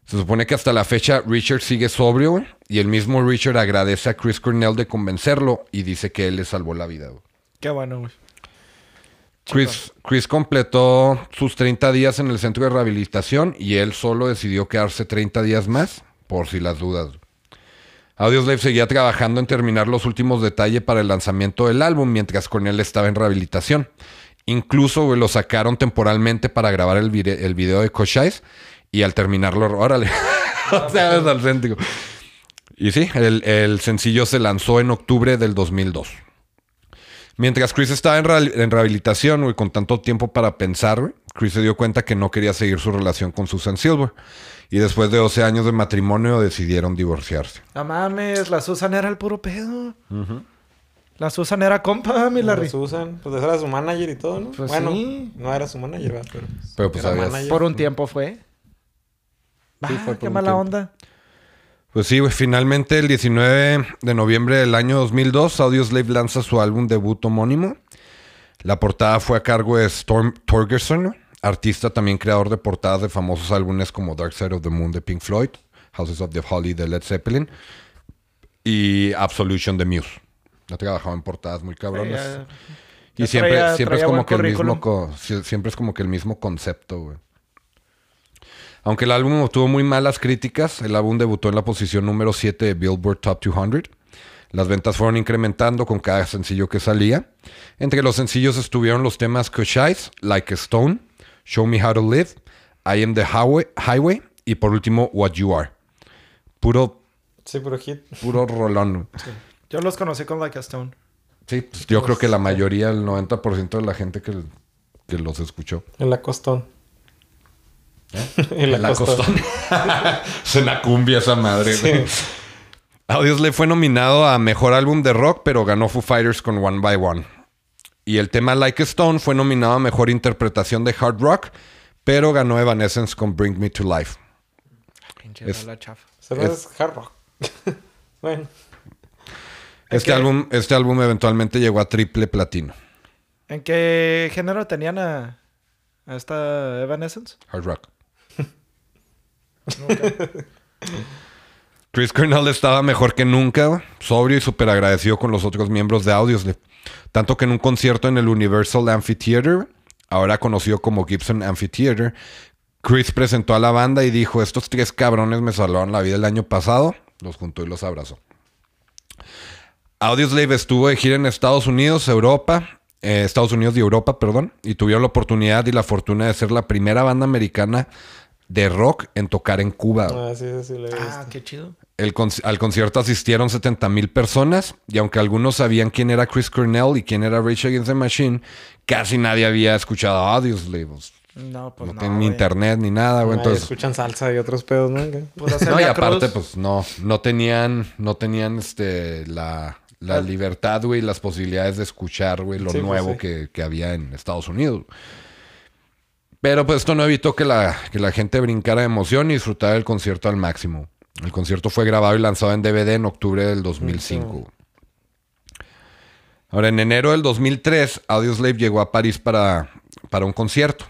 Se supone que hasta la fecha Richard sigue sobrio, güey, y el mismo Richard agradece a Chris Cornell de convencerlo y dice que él le salvó la vida, güey. Qué bueno, güey. Chris, completó sus 30 días en el centro de rehabilitación y él solo decidió quedarse 30 días más, por si las dudas. Audioslave seguía trabajando en terminar los últimos detalles para el lanzamiento del álbum mientras Cornell estaba en rehabilitación. Incluso lo sacaron temporalmente para grabar el, vide- el video de Cochise y al terminarlo, órale, o sea, es centro. Y sí, el, el sencillo se lanzó en octubre del 2002. Mientras Chris estaba en, reha- en rehabilitación, güey, con tanto tiempo para pensar, güey, Chris se dio cuenta que no quería seguir su relación con Susan Silver. Y después de 12 años de matrimonio decidieron divorciarse. No mames, la Susan era el puro pedo. La Susan era compa, mi La Larry. Susan, pues era su manager y todo, ¿no? Pues bueno, sí. no era su manager, ¿verdad? pero, Pero, pues, era manager. Por un tiempo fue. Sí, Ah, fue por qué un mala tiempo. onda. Pues sí, güey, finalmente el 19 de noviembre del año 2002, Audioslave lanza su álbum debut homónimo. La portada fue a cargo de Storm Torgerson, artista también creador de portadas de famosos álbumes como Dark Side of the Moon de Pink Floyd, Houses of the Holy de Led Zeppelin y Absolution de Muse. Ha trabajado en portadas muy cabronas. Y siempre, traía- siempre es como que el mismo siempre es como que el mismo concepto, güey. Aunque el álbum obtuvo muy malas críticas, el álbum debutó en la posición número 7 de Billboard Top 200. Las ventas fueron incrementando con cada sencillo que salía. Entre los sencillos estuvieron los temas Cush Eyes, Like a Stone, Show Me How to Live, I Am the Highway, Highway y por último What You Are. Puro, Sí, puro hit. puro rolón. Yo los conocí con Like a Stone. Sí, pues yo creo que la mayoría, el 90% de la gente que, que los escuchó. El acostón. En la En la costa. costón. es una cumbia esa madre, güey. Audioslave fue nominado a Mejor Álbum de Rock, pero ganó Foo Fighters con One by One. Y el tema Like a Stone fue nominado a Mejor Interpretación de Hard Rock, pero ganó Evanescence con Bring Me to Life. Pinche Es- rola chafa. Solo es hard rock. bueno. Este, álbum, este álbum eventualmente llegó a triple platino. ¿En qué género tenían a, a esta Evanescence? Hard Rock. Chris Cornell estaba mejor que nunca, sobrio y súper agradecido con los otros miembros de Audioslave. Tanto que en un concierto en el Universal Amphitheater, ahora conocido como Gibson Amphitheater, Chris presentó a la banda y dijo, estos tres cabrones me salvaron la vida el año pasado. Los juntó y los abrazó. Audioslave estuvo de gira en Estados Unidos, Europa, eh, Estados Unidos y Europa, perdón, y tuvieron la oportunidad y la fortuna de ser la primera banda americana de rock en tocar en Cuba. Ah, sí, sí, sí, lo he visto. Ah, qué chido. El al concierto asistieron 70 mil personas y aunque algunos sabían quién era Chris Cornell y quién era Rage Against the Machine, casi nadie había escuchado Audioslave. pues, No, pues no no. tienen ni internet ni nada, güey. Entonces, escuchan salsa y otros pedos, ¿no? Pura no, y aparte, Cruz. pues no, no tenían, no tenían este la, la Ah. libertad, güey, las posibilidades de escuchar, güey, lo Sí, pues, nuevo sí. que, que había en Estados Unidos. Pero pues esto no evitó que la, que la gente brincara de emoción y disfrutara del concierto al máximo. El concierto fue grabado y lanzado en DVD en octubre del 2005. Ahora, en enero del 2003, Audioslave llegó a París para, para un concierto.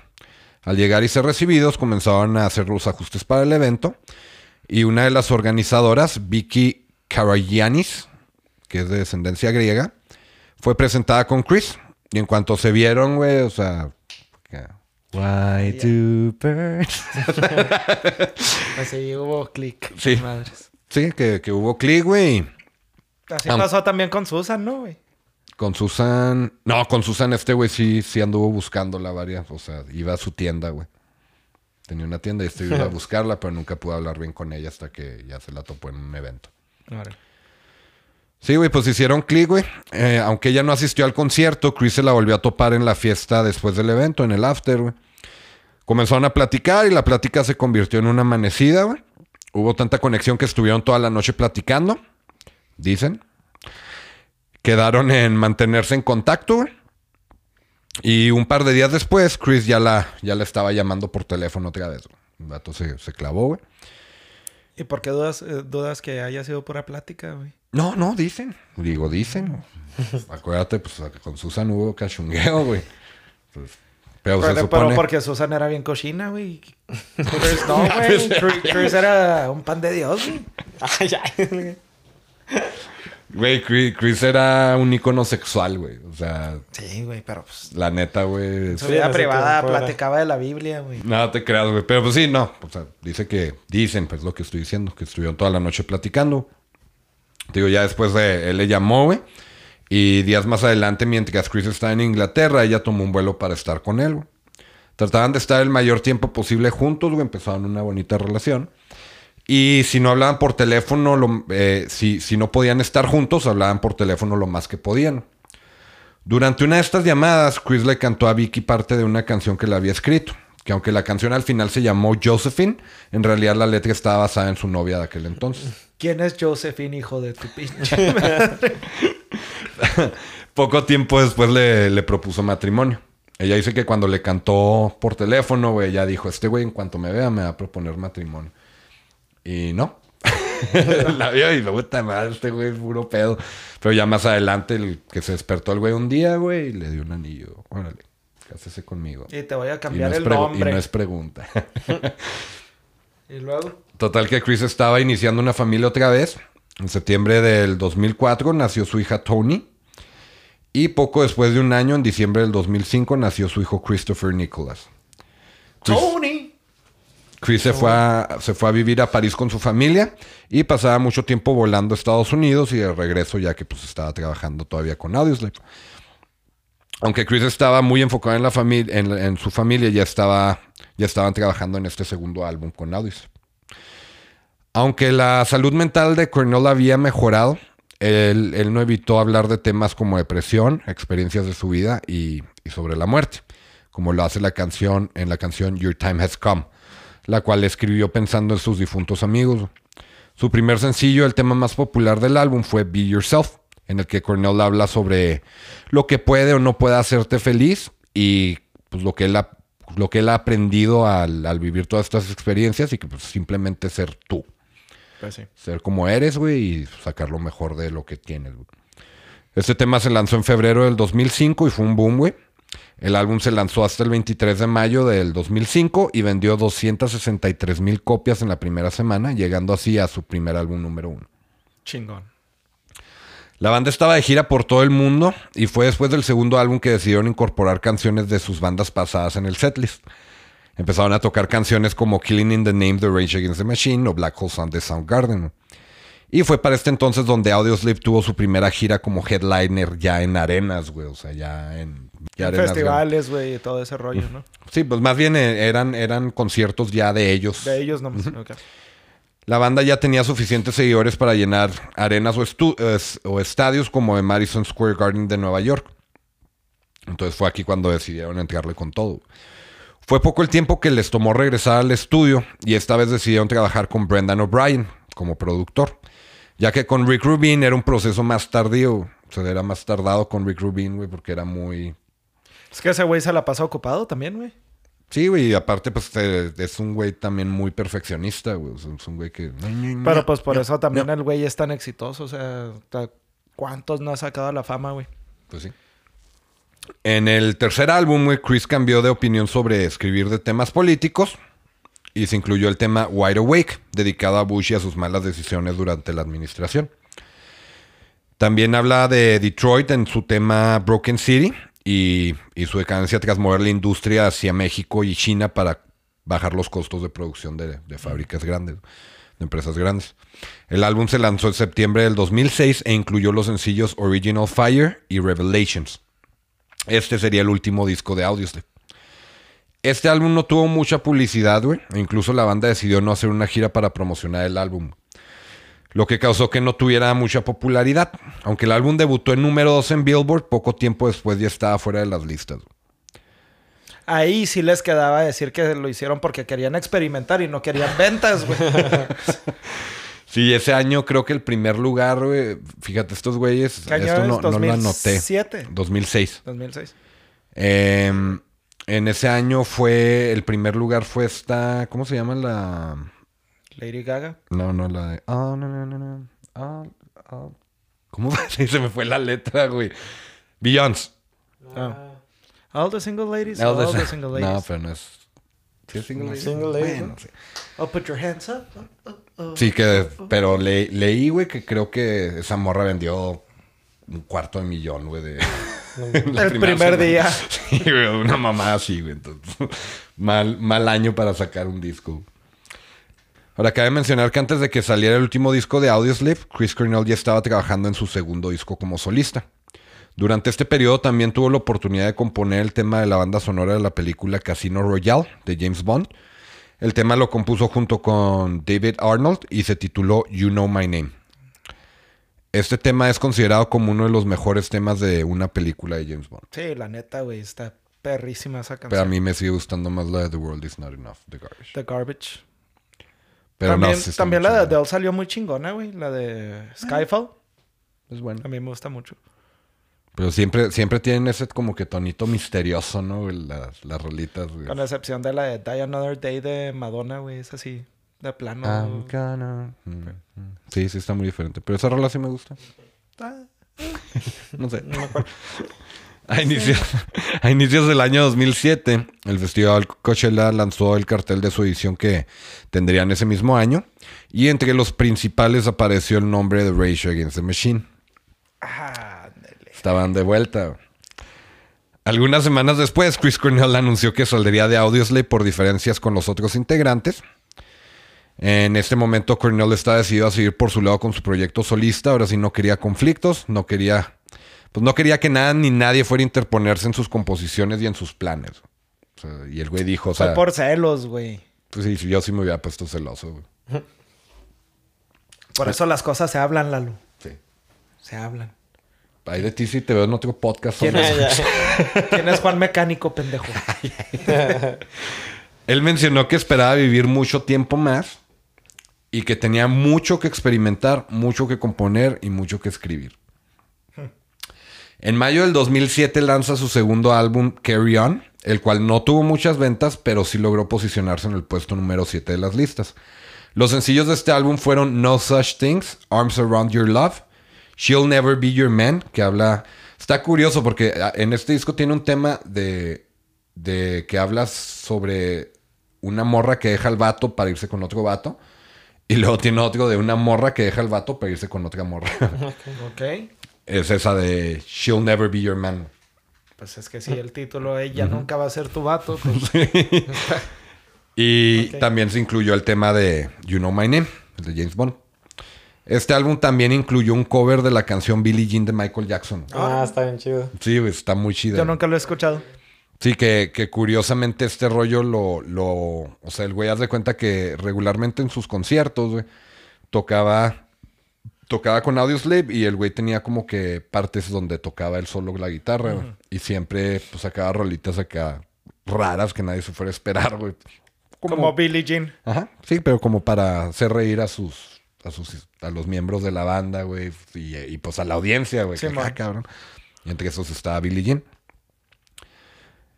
Al llegar y ser recibidos, comenzaron a hacer los ajustes para el evento. Y una de las organizadoras, Vicky Karagianis, que es de descendencia griega, fue presentada con Chris. Y en cuanto se vieron, güey, o sea... Why do birds... Así hubo click. Sí. Madres. Sí, que, que hubo clic, güey. Así pasó también con Susan, ¿no, güey? Con Susan... No, con Susan este güey sí, sí anduvo buscándola varias. O sea, iba a su tienda, güey. Tenía una tienda y este iba a buscarla, pero nunca pude hablar bien con ella hasta que ya se la topó en un evento. Sí, güey, pues hicieron clic, güey. Eh, aunque ella no asistió al concierto, Chris se la volvió a topar en la fiesta después del evento, en el after, güey. Comenzaron a platicar y la plática se convirtió en una amanecida, güey. Hubo tanta conexión que estuvieron toda la noche platicando, dicen. Quedaron en mantenerse en contacto, güey. Y un par de días después, Chris ya la, ya la estaba llamando por teléfono otra vez. güey. El se clavó, güey. ¿Y por qué dudas, eh, dudas que haya sido pura plática, güey? No, no, dicen. Digo, dicen. Acuérdate, pues con Susan hubo cachungueo, güey. Pues, pero se Pero, supone... pero porque Susan era bien cochina, güey. Chris no, güey. Chris, Chris era un pan de Dios, güey. Güey, Chris, Chris era un ícono sexual, güey. O sea, Sí, güey, pero pues... la neta, güey. Su vida privada platicaba de la Biblia, güey. Nada te creas, güey. Pero pues sí, no. O sea, dice que... Dicen, pues lo que estoy diciendo. Que estuvieron toda la noche platicando. Digo, ya después de... Él le llamó, güey. Y días más adelante, mientras Chris estaba en Inglaterra, ella tomó un vuelo para estar con él, güey. Trataban de estar el mayor tiempo posible juntos, güey. Empezaron una bonita relación. Y si no hablaban por teléfono, eh, si no podían estar juntos, hablaban por teléfono lo más que podían. Durante una de estas llamadas, Chris le cantó a Vicky parte de una canción que le había escrito. Que aunque la canción al final se llamó Josephine, en realidad la letra estaba basada en su novia de aquel entonces. ¿Quién es Josephine, hijo de tu pinche? Poco tiempo después le, le propuso matrimonio. Ella dice que cuando le cantó por teléfono, güey, ella dijo, este güey en cuanto me vea me va a proponer matrimonio. Y no. la vio y puta madre, este güey es puro pedo. Pero ya más adelante, el que se despertó el güey un día, güey, y le dio un anillo. Órale, cásese conmigo. y te voy a cambiar no, el pregu- y nombre. no es pregunta. Y luego... Total que Chris estaba iniciando una familia otra vez. En septiembre del 2004 nació su hija Tony. Y poco después de un año, en diciembre del 2005, nació su hijo Christopher Nicholas. Chris, ¡Tony! Chris se, fue a, se fue a vivir a París con su familia y pasaba mucho tiempo volando a Estados Unidos y de regreso ya que pues estaba trabajando todavía con Audioslave. Aunque Chris estaba muy enfocado en la familia, en, en su familia, ya estaba, ya estaban trabajando en este segundo álbum con Audioslave. Aunque la salud mental de Cornell había mejorado, él, no evitó hablar de temas como depresión, experiencias de su vida y, sobre la muerte, como lo hace la canción en la canción Your Time Has Come, la cual escribió pensando en sus difuntos amigos. Su primer sencillo, el tema más popular del álbum, fue Be Yourself, en el que Cornell habla sobre lo que puede o no puede hacerte feliz y pues, lo, que él ha, lo que él ha aprendido al, al vivir todas estas experiencias y que pues, simplemente ser tú. Pues sí. Ser como eres, güey, y sacar lo mejor de lo que tienes, güey. Este tema se lanzó en febrero del 2005 y fue un boom, güey. El álbum se lanzó hasta el 23 de mayo del 2005 y vendió 263 mil copias en la primera semana, llegando así a su primer álbum número uno. Chingón. La banda estaba de gira por todo el mundo y fue después del segundo álbum que decidieron incorporar canciones de sus bandas pasadas en el setlist. Empezaron a tocar canciones como Killing in the Name de Rage Against the Machine o Black Hole Sun de Soundgarden. Y fue para este entonces donde Audioslave tuvo su primera gira como headliner ya en arenas, güey. O sea, ya en... ya En arenas festivales, güey, y todo ese rollo, ¿no? Sí, pues más bien eh, eran, eran conciertos ya de ellos. De ellos nomás. La banda ya tenía suficientes seguidores para llenar arenas o, es- o estadios como el Madison Square Garden de Nueva York. Entonces fue aquí cuando decidieron entrarle con todo. Fue poco el tiempo que les tomó regresar al estudio y esta vez decidieron trabajar con Brendan O'Brien como productor, ya que con Rick Rubin era un proceso más tardío. O sea, era más tardado con Rick Rubin, güey, porque era muy... Es que ese güey se la pasa ocupado también, güey. Sí, güey, y aparte, pues es un güey también muy perfeccionista, güey. Es un güey que... Pero pues por eso también el güey es tan exitoso. O sea, ¿cuántos no ha sacado la fama, güey? Pues sí. En el tercer álbum, Chris cambió de opinión sobre escribir de temas políticos y se incluyó el tema Wide Awake, dedicado a Bush y a sus malas decisiones durante la administración. También habla de Detroit en su tema Broken City y, y su decadencia tras mover la industria hacia México y China para bajar los costos de producción de, de fábricas grandes, de empresas grandes. El álbum se lanzó en septiembre del 2006 e incluyó los sencillos Original Fire y Revelations. Este sería el último disco de Audioslave. Este álbum no tuvo mucha publicidad, güey. Incluso la banda decidió no hacer una gira para promocionar el álbum. Lo que causó que no tuviera mucha popularidad. Aunque el álbum debutó en número 2 en Billboard, poco tiempo después ya estaba fuera de las listas. Ahí sí les quedaba decir que lo hicieron porque querían experimentar y no querían ventas, güey. Sí, ese año creo que el primer lugar, güey. Fíjate, estos güeyes. ¿Qué año Esto es? no, no lo anoté. 2007. 2006. 2006. Eh, en ese año fue. El primer lugar fue esta. ¿Cómo se llama la.? Lady Gaga. No, no, la de. Oh, no, no, no, no. Oh, oh. ¿Cómo se me fue la letra, güey? Beyoncé. Ah. All the single ladies. All All the- single ladies. No, pero no es. ¿Sí es single ladies? Single ladies, Bueno, ¿no? sí. Oh, put your hands up. Oh, oh. Sí, que. Pero le- leí, güey, que creo que esa morra vendió un cuarto de millón, güey, de. El primer semana. día. Sí, güey, una mamá así, güey. Entonces, mal, mal año para sacar un disco. Ahora, cabe mencionar que antes de que saliera el último disco de Audioslave, Chris Cornell ya estaba trabajando en su segundo disco como solista. Durante este periodo también tuvo la oportunidad de componer el tema de la banda sonora de la película Casino Royale de James Bond. El tema lo compuso junto con David Arnold y se tituló You Know My Name. Este tema es considerado como uno de los mejores temas de una película de James Bond. Sí, la neta, güey. Está perrísima esa canción. Pero a mí me sigue gustando más la de The World Is Not Enough, The Garbage. The Garbage. Pero también no, sí está también muy la de. Adele salió muy chingona, güey. La de Skyfall. Es bueno. A mí me gusta mucho. Pero siempre, siempre tienen ese como que tonito misterioso, ¿no? Las, las rolitas, güey. Con la excepción de la de Die Another Day de Madonna, güey. Es así, de plano. I'm gonna- Mm, mm. Sí, sí está muy diferente. Pero esa rola sí me gusta. No sé. A inicios, a inicios del año 2007, el Festival Coachella lanzó el cartel de su edición que tendrían ese mismo año. Y entre los principales apareció el nombre de Rage Against the Machine. ah. Estaban de vuelta. Algunas semanas después, Chris Cornell anunció que saldría de Audioslave por diferencias con los otros integrantes. En este momento, Cornell está decidido a seguir por su lado con su proyecto solista. Ahora sí no quería conflictos, no quería, pues no quería que nada ni nadie fuera a interponerse en sus composiciones y en sus planes. O sea, y el güey dijo, o Fue sea, por celos, güey. pues sí, yo sí me hubiera puesto celoso. güey. Por eso las cosas se hablan, Lalo. Sí. Se hablan. Ahí de ti sí te veo en otro podcast. ¿Quién sobre es? eso. ¿Quién es Juan Mecánico, pendejo? Él mencionó que esperaba vivir mucho tiempo más y que tenía mucho que experimentar, mucho que componer y mucho que escribir. En mayo del 2007 lanza su segundo álbum, Carry On, el cual no tuvo muchas ventas, pero sí logró posicionarse en el puesto número 7 de las listas. Los sencillos de este álbum fueron No Such Things, Arms Around Your Love, She'll Never Be Your Man, que habla... Está curioso porque ah, en este disco tiene un tema de, de que habla sobre una morra que deja al vato para irse con otro vato. Y luego tiene otro de una morra que deja al vato para irse con otra morra. Ok. es esa de She'll Never Be Your Man. Pues es que si el título ella nunca va a ser tu vato. pues- Y también se incluyó el tema de You Know My Name, el de James Bond. Este álbum también incluyó un cover de la canción Billie Jean de Michael Jackson. Ah, está bien chido. Sí, güey, está muy chida. Yo nunca lo he escuchado. Sí, que, que curiosamente este rollo lo, lo... O sea, el güey haz de cuenta que regularmente en sus conciertos, güey, tocaba... Tocaba con Audioslave y el güey tenía como que partes donde tocaba él solo la guitarra, güey. Y siempre, pues, sacaba rolitas acá raras que nadie se fuera a esperar, güey. Como, Billie Jean. Ajá, sí, pero como para hacer reír a sus, a sus, a los miembros de la banda, güey, y, y, pues a la audiencia, güey. Sí, que, man. ah, cabrón. Y entre esos estaba Billie Jean.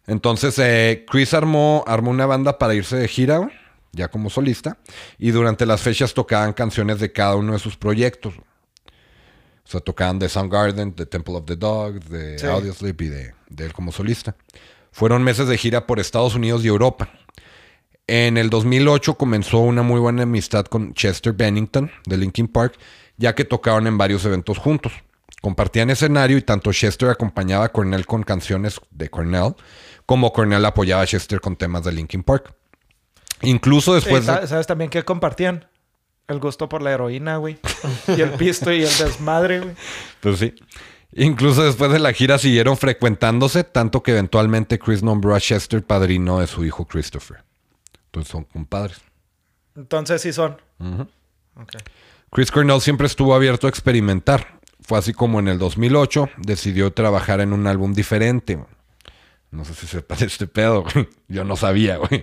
Entonces, eh, Chris armó, armó una banda para irse de gira, güey, ya como solista, y durante las fechas tocaban canciones de cada uno de sus proyectos. O sea, tocaban de Soundgarden, de Temple of the Dog, de Sí. Audioslave y de, de él como solista. Fueron meses de gira por Estados Unidos y Europa. En el 2008 comenzó una muy buena amistad con Chester Bennington de Linkin Park, ya que tocaron en varios eventos juntos. Compartían escenario y tanto Chester acompañaba a Cornell con canciones de Cornell, como Cornell apoyaba a Chester con temas de Linkin Park. Incluso después de... sa- ¿Sabes también qué compartían? El gusto por la heroína, güey. Y el pisto y el desmadre, güey. Pues sí. Incluso después de la gira siguieron frecuentándose, tanto que eventualmente Chris nombró a Chester padrino de su hijo Christopher. Entonces son compadres. Entonces sí son. Chris Cornell siempre estuvo abierto a experimentar. Fue así como en el 2008 decidió trabajar en un álbum diferente. No sé si sepas de este pedo. güey. Yo no sabía, güey.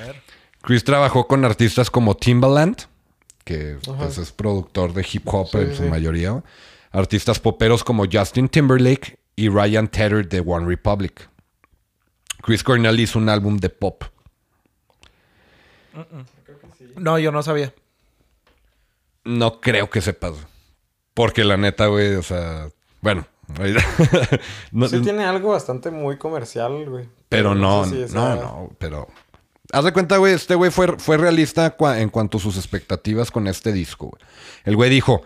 A ver. Chris trabajó con artistas como Timbaland, que pues, es productor de hip hop Sí, en su sí. mayoría. Artistas poperos como Justin Timberlake y Ryan Tedder de One Republic. Chris Cornell hizo un álbum de pop. No, yo no sabía. No creo que sepas. Porque la neta, güey, o sea, bueno. no, Sí tiene algo bastante muy comercial, güey. pero no, sé si no, no, pero... Haz de cuenta, güey, este güey fue, fue realista cua- en cuanto a sus expectativas con este disco, güey. El güey dijo,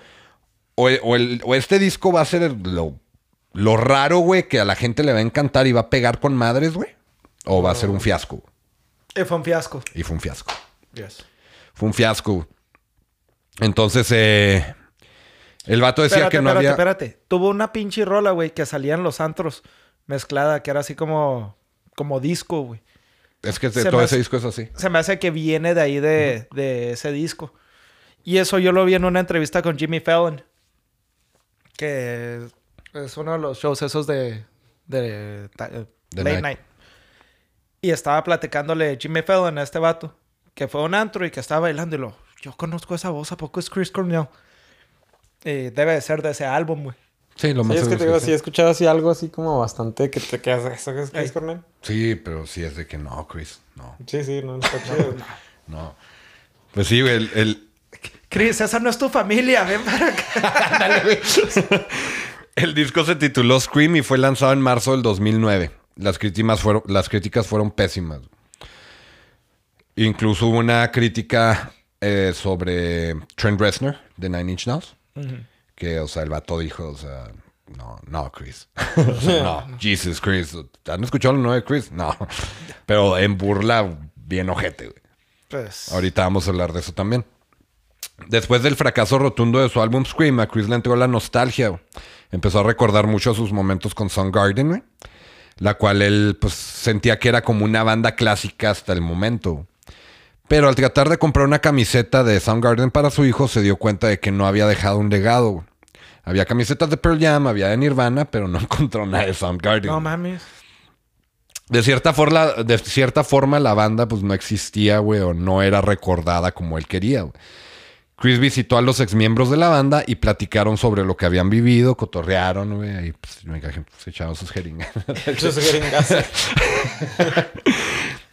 o, o el- o este disco va a ser lo, lo raro, güey, que a la gente le va a encantar y va a pegar con madres, güey. O va a ser un fiasco. güey. Y fue un fiasco. Y fue un fiasco. Yes. Fue un fiasco. Entonces, eh, el vato decía Espérate, que no espérate, había... espérate. Tuvo una pinche rola, güey, que salía en los antros mezclada, que era así como, como disco, güey. Es que de Se todo ese disco es así. Se me hace que viene de ahí de, de ese disco. Y eso yo lo vi en una entrevista con Jimmy Fallon. Que es uno de los shows esos de, de, eh, The Late Night. Night. Y estaba platicándole Jimmy Fallon a este vato. Que fue a un antro y que estaba bailando. Y lo, yo conozco esa voz. ¿A poco es Chris Cornell? Y debe de ser de ese álbum, güey. Sí, lo Sí, más es que te digo, sí. sí he escuchado así algo así como bastante que te quedas... ¿Eso es Chris. Cornell? Sí, pero sí es de que no, Chris. No, Sí, sí, no, está chido. no. Pues sí, güey, el, el, Chris, esa no es tu familia. Ven para acá. el disco se tituló Scream y fue lanzado en marzo del 2009. Las críticas fueron, las críticas fueron pésimas. Incluso hubo una crítica eh, sobre Trent Reznor de Nine Inch Nails. Que, o sea, el vato dijo, o sea, no, no, Chris. O sea, no, Jesus, Chris. ¿Han escuchado lo nuevo de Chris? No. Pero en burla, bien ojete, güey. Pues, Ahorita vamos a hablar de eso también. Después del fracaso rotundo de su álbum Scream, a Chris le entró la nostalgia. Empezó a recordar mucho sus momentos con Soundgarden, güey. La cual él, pues, sentía que era como una banda clásica hasta el momento. Pero al tratar de comprar una camiseta de Soundgarden para su hijo, se dio cuenta de que no había dejado un legado. Había camisetas de Pearl Jam, había de Nirvana, pero no encontró nada de Soundgarden. no mames. De cierta, forma, de cierta forma, la banda pues no existía, güey, o no era recordada como él quería, güey. Chris visitó a los exmiembros de la banda y platicaron sobre lo que habían vivido, cotorrearon, güey, y pues, me encajé, pues, echaron sus jeringas. Sus jeringas.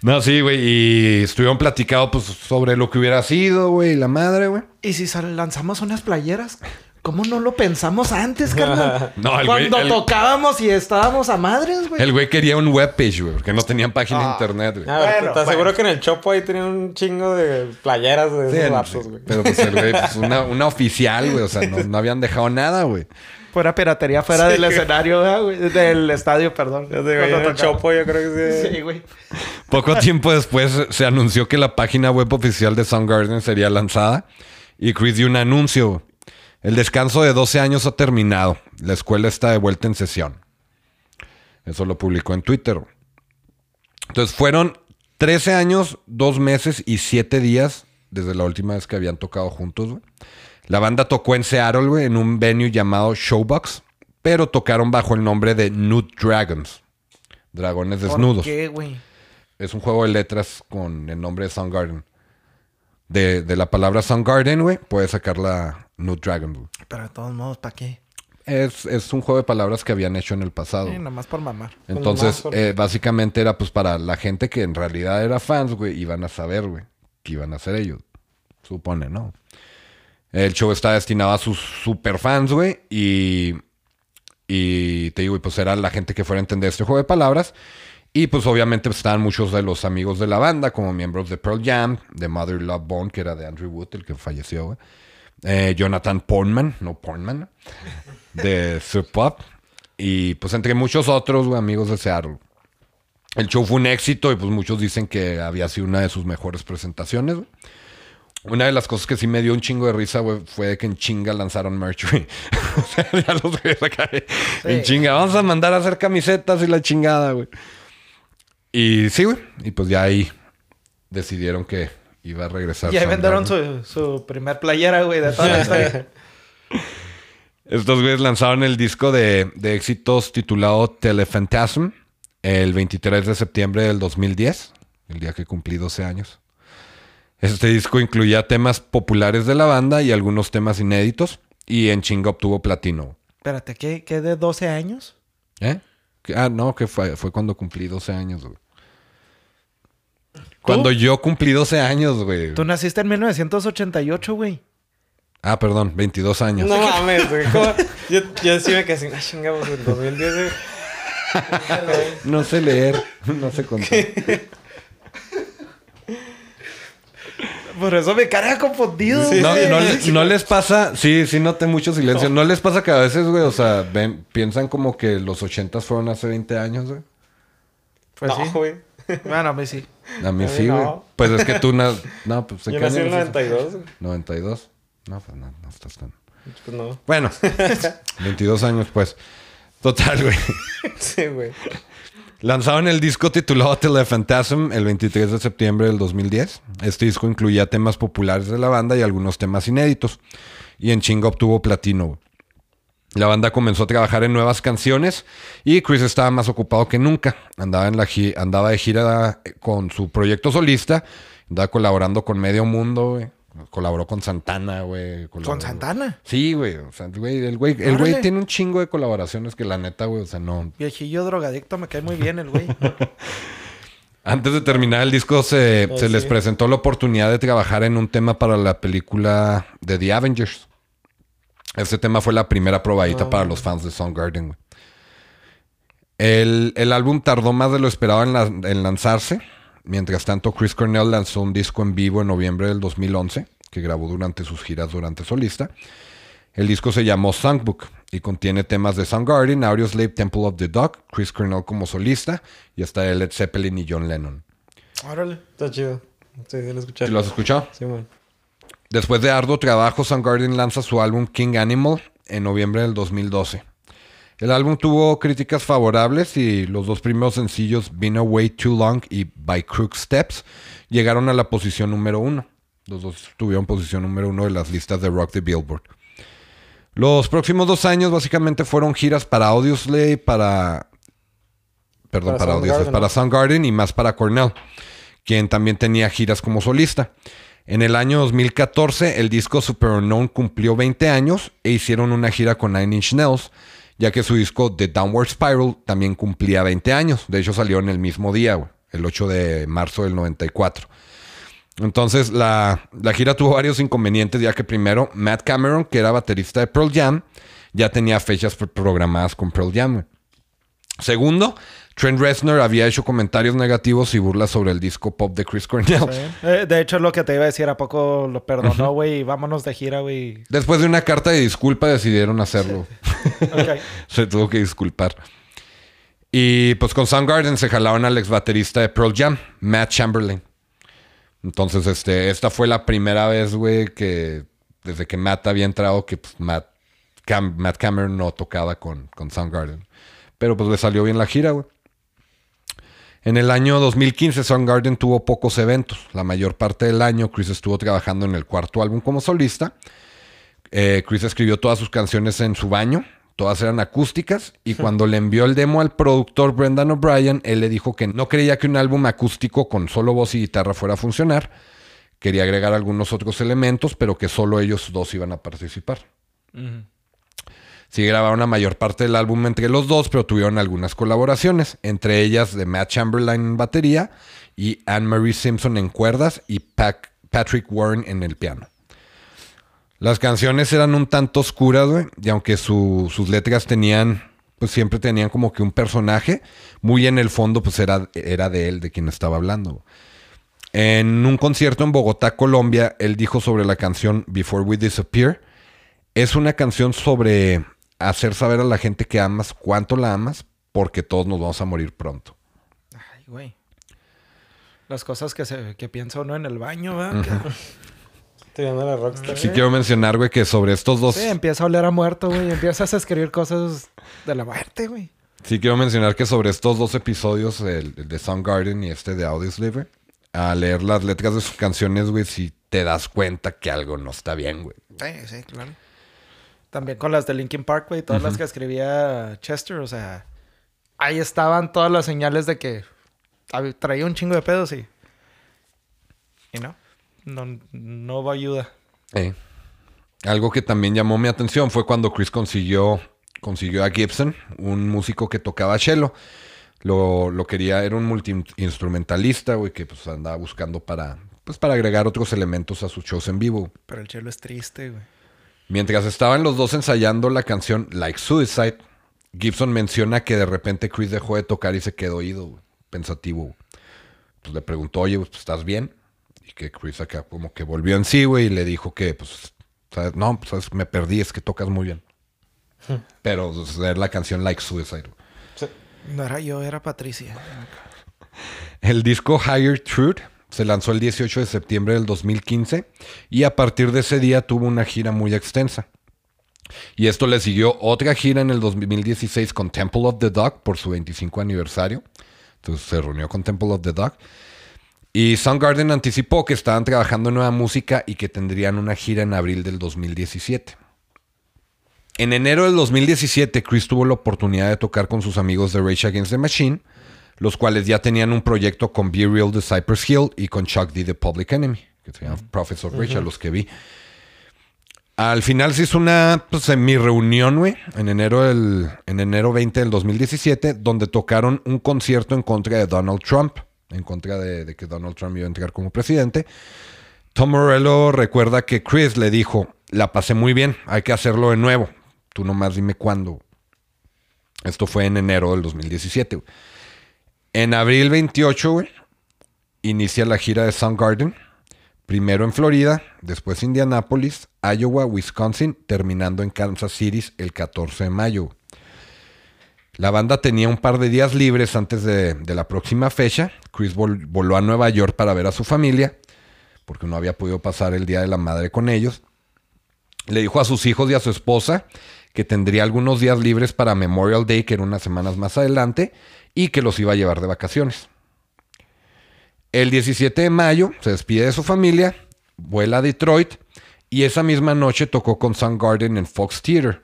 no, sí, güey, y estuvieron platicando pues sobre lo que hubiera sido, güey, y la madre, güey. ¿Y si lanzamos unas playeras? ¿Cómo no lo pensamos antes, carnal? No, el güey- Cuando el- tocábamos y estábamos a madres, güey. El güey quería un webpage, güey, porque no tenían página de Ah. internet, güey. Ah, Bueno, te aseguro bueno. que en el Chopo ahí tenían un chingo de playeras de Sí, esos sí. güey. Pero pues el güey, pues una, una oficial, güey. O sea, no, no habían dejado nada, güey. Fuera piratería fuera del escenario, ¿verdad, güey? Del estadio, perdón. Güey, Cuando el. Chopo yo creo que sí. Sí, güey. Poco tiempo después se anunció que la página web oficial de Soundgarden sería lanzada. Y Chris dio un anuncio. El descanso de 12 años ha terminado. La escuela está de vuelta en sesión. Eso lo publicó en Twitter. Entonces fueron 13 años, 2 meses y 7 días desde la última vez que habían tocado juntos. La banda tocó en Seattle, en un venue llamado Showbox, pero tocaron bajo el nombre de Nude Dragons. Dragones desnudos. ¿Por qué, güey? Es un juego de letras con el nombre de Soundgarden. De, de la palabra Soundgarden, güey, puedes sacar la Nude Dragon. güey. Pero de todos modos, ¿para qué? Es, es un juego de palabras que habían hecho en el pasado. Sí, nomás por mamar. Entonces, por- eh, básicamente era pues para la gente que en realidad era fans, güey, iban a saber, güey, que iban a ser ellos. Supone, ¿no? El show está destinado a sus super fans, güey, y, y te digo, pues era la gente que fuera a entender este juego de palabras. Y pues obviamente pues, estaban muchos de los amigos de la banda, como miembros de Pearl Jam, de Mother Love Bone, que era de Andrew Wood, el que falleció, güey. Eh, Jonathan Pornman, no Pornman, de Sub Pop. Y pues entre muchos otros, güey, amigos de Seattle. El show fue un éxito y pues muchos dicen que había sido una de sus mejores presentaciones, güey. Una de las cosas que sí me dio un chingo de risa, güey, fue que en chinga lanzaron merch, güey. o sea, ya los acá, eh, en chinga. Vamos a mandar a hacer camisetas y la chingada, güey. Y sí, güey. Y pues ya ahí decidieron que iba a regresar. Y ahí vendieron su, su primer playera, güey, de toda la historia. Estos güeyes lanzaron el disco de, de éxitos titulado Telephantasm el 23 de septiembre del 2010, el día que cumplí 12 años. Este disco incluía temas populares de la banda y algunos temas inéditos, y en chinga obtuvo platino. Espérate, ¿qué, ¿qué de 12 años? ¿Eh? Ah, no, que fue, fue cuando cumplí 12 años, güey. Cuando yo cumplí 12 años, güey. Tú naciste en 1988, güey. Ah, perdón, 22 años. No mames, güey. ¿cómo? Yo, yo sí me quedé así, ah, chingamos, el 2010. güey. No sé leer, no sé contar. Por eso me carga confundido, Sí, No, les pasa, sí, sí noté mucho silencio. No. les pasa que a veces, güey, o sea, ven, piensan como que los ochentas fueron hace 20 años, güey. Pues no, sí. güey. Bueno, a mí sí. A mí A mí sí, güey. no. Pues es que tú, na- no, pues ¿en Yo nací en año el naciste? 92. güey. 92. No, pues no, no estás tan. Pues no. Bueno, 22 años, pues. Total, güey. Sí, güey. Lanzaron el disco titulado Telephantasm el 23 de septiembre del 2010. Este disco incluía temas populares de la banda y algunos temas inéditos. Y en chinga obtuvo platino. La banda comenzó a trabajar en nuevas canciones y Chris estaba más ocupado que nunca. Andaba, en la gi- andaba de gira eh, con su proyecto solista, andaba colaborando con Medio Mundo, güey. Colaboró con Santana, güey. ¿Con Santana? Sí, güey. O sea, güey, el güey, el güey Órale. tiene un chingo de colaboraciones que la neta, güey, o sea, no, Viejillo drogadicto, me cae muy bien el güey. Antes de terminar el disco se, Oh, se les presentó la oportunidad de trabajar en un tema para la película de The Avengers. Este tema fue la primera probadita para los fans de Soundgarden. güey. El, el álbum tardó más de lo esperado en, la- en lanzarse. Mientras tanto, Chris Cornell lanzó un disco en vivo en noviembre del 2011, que grabó durante sus giras durante solista. El disco se llamó Songbook y contiene temas de Soundgarden, Audioslave, Temple of the Dog, Chris Cornell como solista y hasta Led Zeppelin y John Lennon. Órale. Está chido. Sí, lo escuché. ¿Sí ¿Lo has escuchado? Sí, man. Después de arduo trabajo, Soundgarden lanza su álbum King Animal en noviembre del 2012. El álbum tuvo críticas favorables y los dos primeros sencillos, Been Away Too Long y By Crook Steps, llegaron a la posición número uno. Los dos tuvieron posición número uno de las listas de rock de Billboard. Los próximos dos años básicamente fueron giras para Audioslave, para perdón, Para para. Soundgarden y más para Cornell, quien también tenía giras como solista. En el año 2014, el disco Super Unknown cumplió 20 años e hicieron una gira con Nine Inch Nails, ya que su disco The Downward Spiral también cumplía 20 años. De hecho, salió en el mismo día, el 8 de marzo del 94. Entonces, la, la gira tuvo varios inconvenientes, ya que primero, Matt Cameron, que era baterista de Pearl Jam, ya tenía fechas pro- programadas con Pearl Jam. Segundo, Trent Reznor había hecho comentarios negativos y burlas sobre el disco pop de Chris Cornell. Eh, de hecho, lo que te iba a decir, ¿a poco lo perdonó, güey? vámonos de gira, güey. Después de una carta de disculpa decidieron hacerlo. Se tuvo que disculpar. Y pues con Soundgarden se jalaron al ex baterista de Pearl Jam, Matt Chamberlain. Entonces, este, esta fue la primera vez, güey, que desde que Matt había entrado, que pues, Matt, Cam- Matt Cameron no tocaba con, con Soundgarden. Pero pues le salió bien la gira, güey. En el año 2015, Soundgarden tuvo pocos eventos. La mayor parte del año, Chris estuvo trabajando en el cuarto álbum como solista. Eh, Chris escribió todas sus canciones en su baño. Todas eran acústicas. Y cuando le envió el demo al productor Brendan O'Brien, él le dijo que no creía que un álbum acústico con solo voz y guitarra fuera a funcionar. Quería agregar algunos otros elementos, pero que solo ellos dos iban a participar. Sí grabaron la mayor parte del álbum entre los dos, pero tuvieron algunas colaboraciones, entre ellas de Matt Chamberlain en batería y Anne-Marie Simpson en cuerdas y Patrick Warren en el piano. Las canciones eran un tanto oscuras, y aunque su- sus letras tenían, pues siempre tenían como que un personaje, muy en el fondo, pues era, era de él, de quien estaba hablando. En un concierto en Bogotá, Colombia, él dijo sobre la canción Before We Disappear, es una canción sobre hacer saber a la gente que amas cuánto la amas, porque todos nos vamos a morir pronto. Ay, güey. Las cosas que, se, que piensa uno en el baño, ¿verdad? Tirando la rockstar. Sí quiero mencionar, güey, que sobre estos dos... Sí, empieza a oler a muerto, güey. Empiezas a escribir cosas de la muerte, güey. Sí, quiero mencionar que sobre estos dos episodios, el, el de Soundgarden y este de Audioslave, a leer las letras de sus canciones, güey, si te das cuenta que algo no está bien, güey. Sí, sí, claro. También con las de Linkin Park, güey. Todas las que escribía Chester, o sea... Ahí estaban todas las señales de que traía un chingo de pedos y... Y no. No, no hubo ayuda. Eh. Algo que también llamó mi atención fue cuando Chris consiguió, consiguió a Gibson, un músico que tocaba cello. Lo, lo quería, era un multi-instrumentalista, güey, que pues andaba buscando para, pues, para agregar otros elementos a sus shows en vivo. Pero el chelo es triste, güey. Mientras estaban los dos ensayando la canción Like Suicide, Gibson menciona que de repente Chris dejó de tocar y se quedó oído, güey, pensativo. Pues le preguntó, oye, pues, ¿estás bien? Y que Chris acá como que volvió en sí, güey, y le dijo que, pues, ¿sabes? no, pues ¿sabes? me perdí, es que tocas muy bien. Pero pues, era la canción Like Suicide. Sí. No era yo, era Patricia. El disco Higher Truth se lanzó el 18 de septiembre del 2015 y a partir de ese día tuvo una gira muy extensa. Y esto le siguió otra gira en el 2016 con Temple of the Dog por su 25 aniversario. Entonces se reunió con Temple of the Dog. Y Soundgarden anticipó que estaban trabajando en nueva música y que tendrían una gira en abril del 2017. En enero del 2017, Chris tuvo la oportunidad de tocar con sus amigos de Rage Against the Machine, los cuales ya tenían un proyecto con Be Real de Cypress Hill y con Chuck D de Public Enemy, que se llama Rage, a los que vi. Al final se hizo una pues, mi reunión, güey, en enero del, en enero 20 del 2017, donde tocaron un concierto en contra de Donald Trump, en contra de, de que Donald Trump iba a entrar como presidente. Tom Morello recuerda que Chris le dijo, la pasé muy bien, hay que hacerlo de nuevo. Tú nomás dime cuándo. Esto fue en enero del 2017. güey. En abril 28, güey, inicia la gira de Soundgarden. Primero en Florida, después Indianápolis, Iowa, Wisconsin, terminando en Kansas City el 14 de mayo. La banda tenía un par de días libres antes de, la próxima fecha. Chris vol- voló a Nueva York para ver a su familia, porque no había podido pasar el Día de la Madre con ellos. Le dijo a sus hijos y a su esposa que tendría algunos días libres para Memorial Day, que era unas semanas más adelante, y que los iba a llevar de vacaciones. El 17 de mayo se despide de su familia, vuela a Detroit y esa misma noche tocó con Soundgarden en Fox Theater.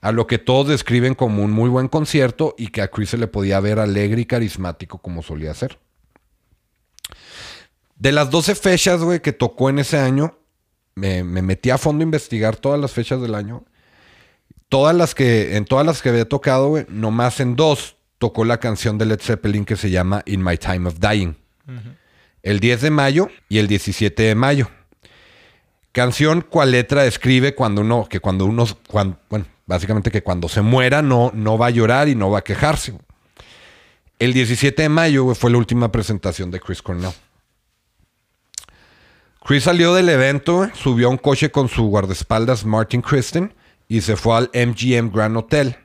a lo que todos describen como un muy buen concierto y que a Chris se le podía ver alegre y carismático como solía ser. De las 12 fechas, que tocó en ese año, me, me metí a fondo a investigar todas las fechas del año. Todas las que, en todas las que había tocado, güey, nomás en dos tocó la canción de Led Zeppelin que se llama In My Time of Dying. El 10 de mayo y el 17 de mayo. Canción cual letra describe cuando uno, que cuando uno, cuan- bueno, básicamente que cuando se muera no, no va a llorar y no va a quejarse. El 17 de mayo fue la última presentación de Chris Cornell. Chris salió del evento, subió a un coche con su guardaespaldas Martin Kristen y se fue al MGM Grand Hotel.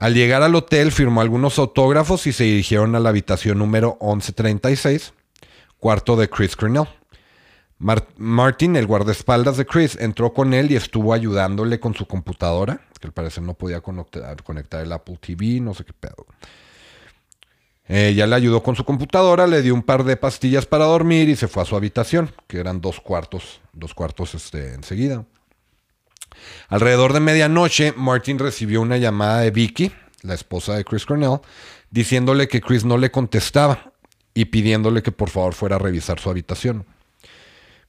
Al llegar al hotel firmó algunos autógrafos y se dirigieron a la habitación número 1136, cuarto de Chris Cornell. Mar- Martin, el guardaespaldas de Chris, entró con él y estuvo ayudándole con su computadora, que al parecer no podía conectar, el Apple TV, no sé qué pedo. Eh, ya le ayudó con su computadora, le dio un par de pastillas para dormir y se fue a su habitación, que eran dos cuartos, dos cuartos este, enseguida. Alrededor de medianoche, Martin recibió una llamada de Vicky, la esposa de Chris Cornell, diciéndole que Chris no le contestaba y pidiéndole que por favor fuera a revisar su habitación.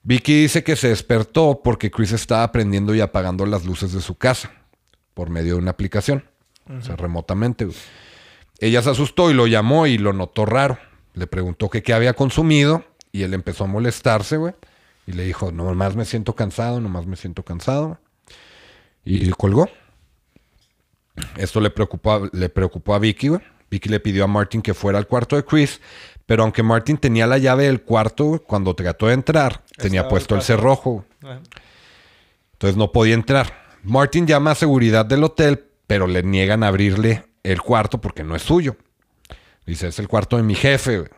Vicky dice que se despertó porque Chris estaba prendiendo y apagando las luces de su casa por medio de una aplicación, o sea, remotamente. Ella se asustó y lo llamó y lo notó raro. Le preguntó que qué había consumido y él empezó a molestarse, güey. Y le dijo, nomás me siento cansado, nomás me siento cansado. Y colgó. Esto le preocupó, a- le preocupó a Vicky, güey. Vicky le pidió a Martin que fuera al cuarto de Chris, pero aunque Martin tenía la llave del cuarto, güey, cuando trató de entrar, tenía puesto el cerrojo. Ajá. Entonces no podía entrar. Martin llama a seguridad del hotel, pero le niegan abrirle el cuarto porque no es suyo. Dice, es el cuarto de mi jefe, güey.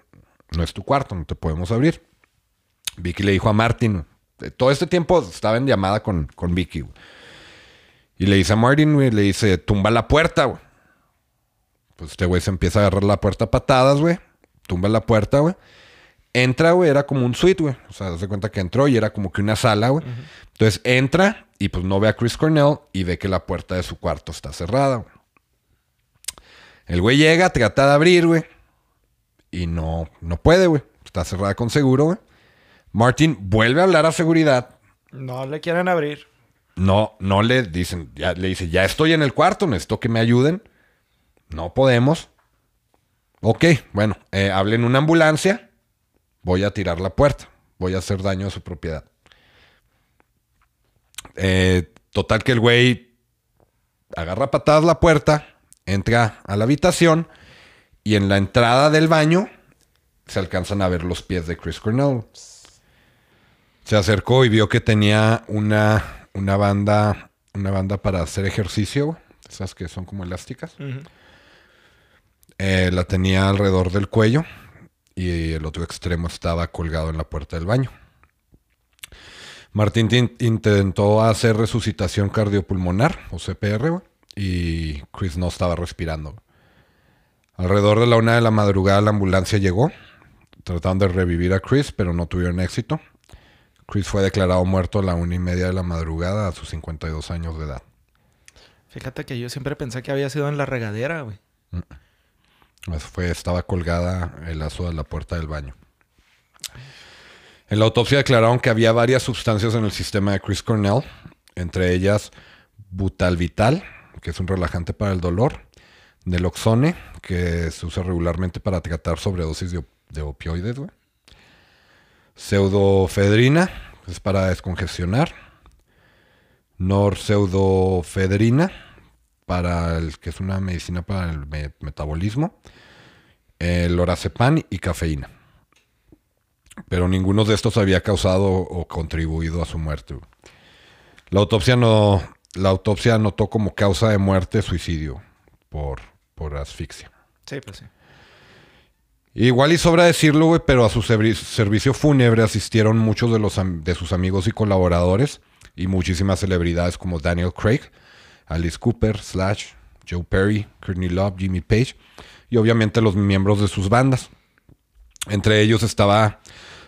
no es tu cuarto, no te podemos abrir. Vicky le dijo a Martin, todo este tiempo estaba en llamada con, con Vicky. güey. Y le dice a Martin, güey, le dice, tumba la puerta, güey. Pues este güey se empieza a agarrar la puerta a patadas, güey. Tumba la puerta, güey. Entra, güey, era como un suite, güey. O sea, se cuenta que entró y era como que una sala, güey. Entonces entra y pues no ve a Chris Cornell y ve que la puerta de su cuarto está cerrada, güey. El güey llega, trata de abrir, güey. Y no, no puede, güey. Está cerrada con seguro, güey. Martin vuelve a hablar a seguridad. No le quieren abrir. No, no le dicen, ya, le dice, ya estoy en el cuarto, necesito que me ayuden. No podemos. Ok, bueno, eh, hablen una ambulancia. Voy a tirar la puerta. Voy a hacer daño a su propiedad. Eh, total que el güey agarra patadas la puerta, entra a la habitación y en la entrada del baño se alcanzan a ver los pies de Chris Cornell. Se acercó y vio que tenía una, una banda, una banda para hacer ejercicio, esas que son como elásticas. Eh, la tenía alrededor del cuello y el otro extremo estaba colgado en la puerta del baño. Martín intentó hacer resucitación cardiopulmonar o CPR y Chris no estaba respirando. Alrededor de la una de la madrugada la ambulancia llegó. Trataron de revivir a Chris, pero no tuvieron éxito. Chris fue declarado muerto a la una y media de la madrugada a sus 52 años de edad. Fíjate que yo siempre pensé que había sido en la regadera, güey. Eso fue, estaba colgada el lazo de la puerta del baño. En la autopsia declararon que había varias sustancias en el sistema de Chris Cornell, entre ellas butalvital, que es un relajante para el dolor, Naloxone, que se usa regularmente para tratar sobredosis de, op- de opioides, güey. Pseudofedrina, es para descongestionar. Norpseudofedrina, para el, que es una medicina para el me- metabolismo. El lorazepam y cafeína. Pero ninguno de estos había causado o contribuido a su muerte. La autopsia no, la autopsia anotó como causa de muerte suicidio por, por asfixia. Sí, pues sí. Igual y sobra decirlo, pero a su servi- servicio fúnebre asistieron muchos de, los de sus amigos y colaboradores y muchísimas celebridades como Daniel Craig, Alice Cooper, Slash, Joe Perry, Courtney Love, Jimmy Page y obviamente los miembros de sus bandas. Entre ellos estaba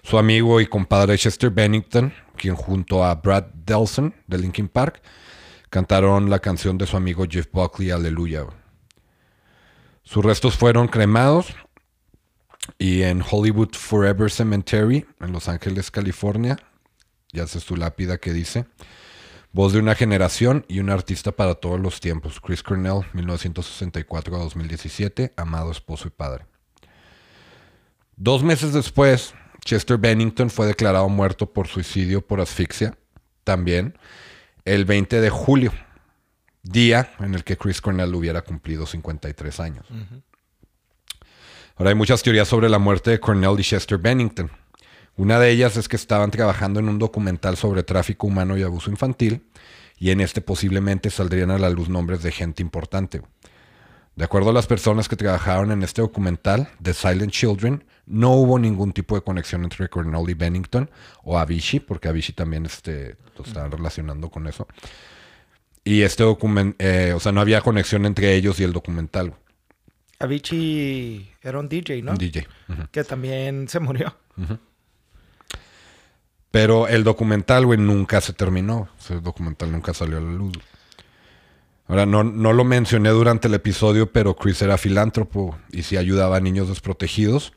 su amigo y compadre Chester Bennington, quien junto a Brad Delson de Linkin Park cantaron la canción de su amigo Jeff Buckley, Aleluya. Sus restos fueron cremados y en Hollywood Forever Cemetery, en Los Ángeles, California, ya hace su lápida que dice, voz de una generación y un artista para todos los tiempos, Chris Cornell, 1964 a 2017, amado esposo y padre. Dos meses después, Chester Bennington fue declarado muerto por suicidio por asfixia, también el 20 de julio, día en el que Chris Cornell hubiera cumplido 53 años. Ahora hay muchas teorías sobre la muerte de Cornell y Chester Bennington. Una de ellas es que estaban trabajando en un documental sobre tráfico humano y abuso infantil, y en este posiblemente saldrían a la luz nombres de gente importante. De acuerdo a las personas que trabajaron en este documental, The Silent Children, no hubo ningún tipo de conexión entre Cornell y Bennington, o Avicii, porque Avicii también este, lo estaban relacionando con eso. Y este documental, o sea, no había conexión entre ellos y el documental. Avicii era un DJ, ¿no? Un DJ. Que también se murió. Pero el documental, güey, nunca se terminó. Ese documental nunca salió a la luz. Ahora, no, no lo mencioné durante el episodio, pero Chris era filántropo y sí ayudaba a niños desprotegidos.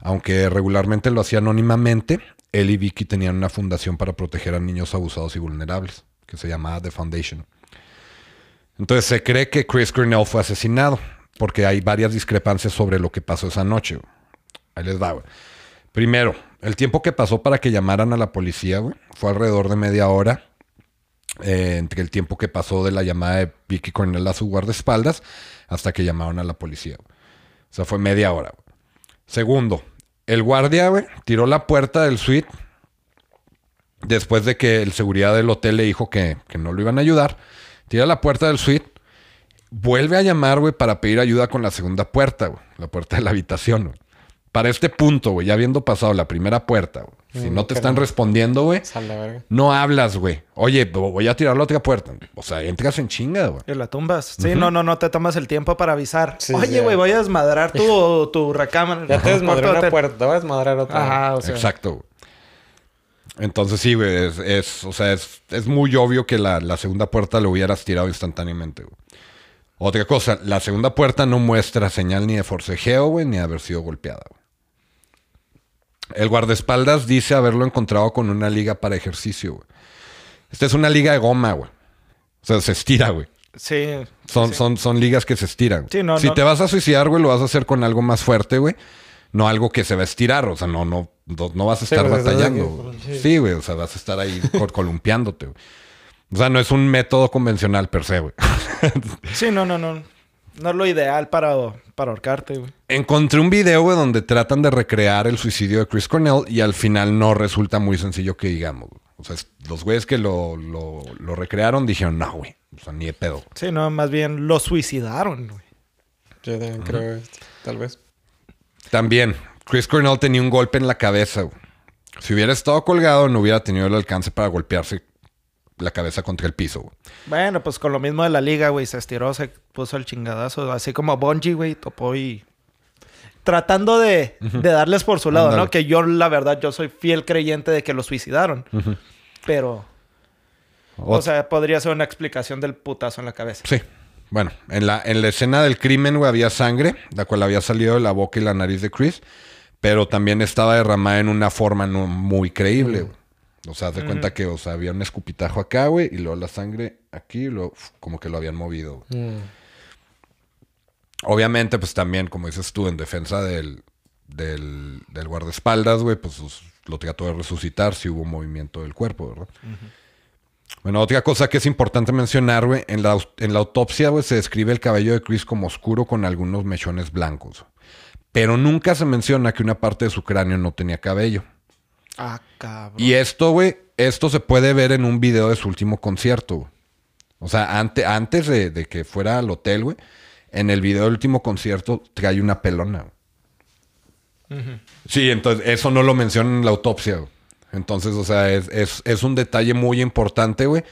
Aunque regularmente lo hacía anónimamente, él y Vicky tenían una fundación para proteger a niños abusados y vulnerables, que se llamaba The Foundation. Entonces se cree que Chris Cornell fue asesinado, porque hay varias discrepancias sobre lo que pasó esa noche. Ahí les va, güey. Primero, el tiempo que pasó para que llamaran a la policía, güey, fue alrededor de media hora. eh, entre el tiempo que pasó de la llamada de Vicky Cornell a su guardaespaldas hasta que llamaron a la policía. güey. O sea, fue media hora. güey. Segundo, el guardia, güey, tiró la puerta del suite después de que el seguridad del hotel le dijo que, que no lo iban a ayudar. Tira la puerta del suite, vuelve a llamar, güey, para pedir ayuda con la segunda puerta, güey, la puerta de la habitación, güey. Para este punto, güey, ya habiendo pasado la primera puerta, güey, si Mm, no te están respondiendo, güey, Sal la verga. no hablas, güey. Oye, voy a tirar la otra puerta. O sea, entras en chinga, güey. Y la tumbas. Sí, no, no, no te tomas el tiempo para avisar. Sí, Oye, güey, voy a desmadrar tu, tu recámara. Ya te desmadré de una puerta, vas a desmadrar otra. Ajá, o sea. Exacto. güey. Entonces sí, güey, es, es- o sea, es, es muy obvio que la, la segunda puerta lo hubieras tirado instantáneamente, güey. Otra cosa, la segunda puerta no muestra señal ni de forcejeo, güey, ni de haber sido golpeada, güey. El guardaespaldas dice haberlo encontrado con una liga para ejercicio, güey. Esta es una liga de goma, güey. O sea, se estira, güey. Sí. Son, son, son ligas que se estiran. Sí, no, si no. te vas a suicidar, güey, lo vas a hacer con algo más fuerte, güey. No algo que se va a estirar. O sea, no, no, no, no vas a estar batallando. güey. sí. Güey. O sea, vas a estar ahí col- columpiándote, güey. O sea, no es un método convencional per se, güey. Sí, no, no, no. No es lo ideal para, para ahorcarte, güey. Encontré un video, güey, donde tratan de recrear el suicidio de Chris Cornell y al final no resulta muy sencillo que digamos. güey. O sea, los güeyes que lo, lo, lo recrearon dijeron, no, güey. O sea, ni de pedo. Sí, no, más bien lo suicidaron, güey. Yo también creo, tal vez. También, Chris Cornell tenía un golpe en la cabeza. güey. Si hubiera estado colgado, no hubiera tenido el alcance para golpearse la cabeza contra el piso. güey. Bueno, pues con lo mismo de la liga, güey. Se estiró, se puso el chingadazo. Así como Bungie, güey, topó y... Tratando de, de darles por su lado. ¿no? Que yo, la verdad, yo soy fiel creyente de que lo suicidaron. Pero... O sea, podría ser una explicación del putazo en la cabeza. sí. Bueno, en la, en la escena del crimen, güey, había sangre, la cual había salido de la boca y la nariz de Chris, pero también estaba derramada en una forma no muy creíble, güey. O sea, haz de cuenta que, o sea, había un escupitajo acá, güey, y luego la sangre aquí, y luego uf, como que lo habían movido. Mm. Obviamente, pues también, como dices tú, en defensa del, del, del guardaespaldas, güey, pues lo trató de resucitar si hubo movimiento del cuerpo, ¿verdad? Bueno, otra cosa que es importante mencionar, güey, en la, en la autopsia, güey, se describe el cabello de Chris como oscuro con algunos mechones blancos. Pero nunca se menciona que una parte de su cráneo no tenía cabello. Ah, cabrón. Y esto, güey, esto se puede ver en un video de su último concierto. güey. O sea, ante- antes de, de que fuera al hotel, güey, en el video del último concierto trae una pelona. güey. Sí, entonces eso no lo mencionan en la autopsia. güey. Entonces, o sea, es, es- es un detalle muy importante, güey,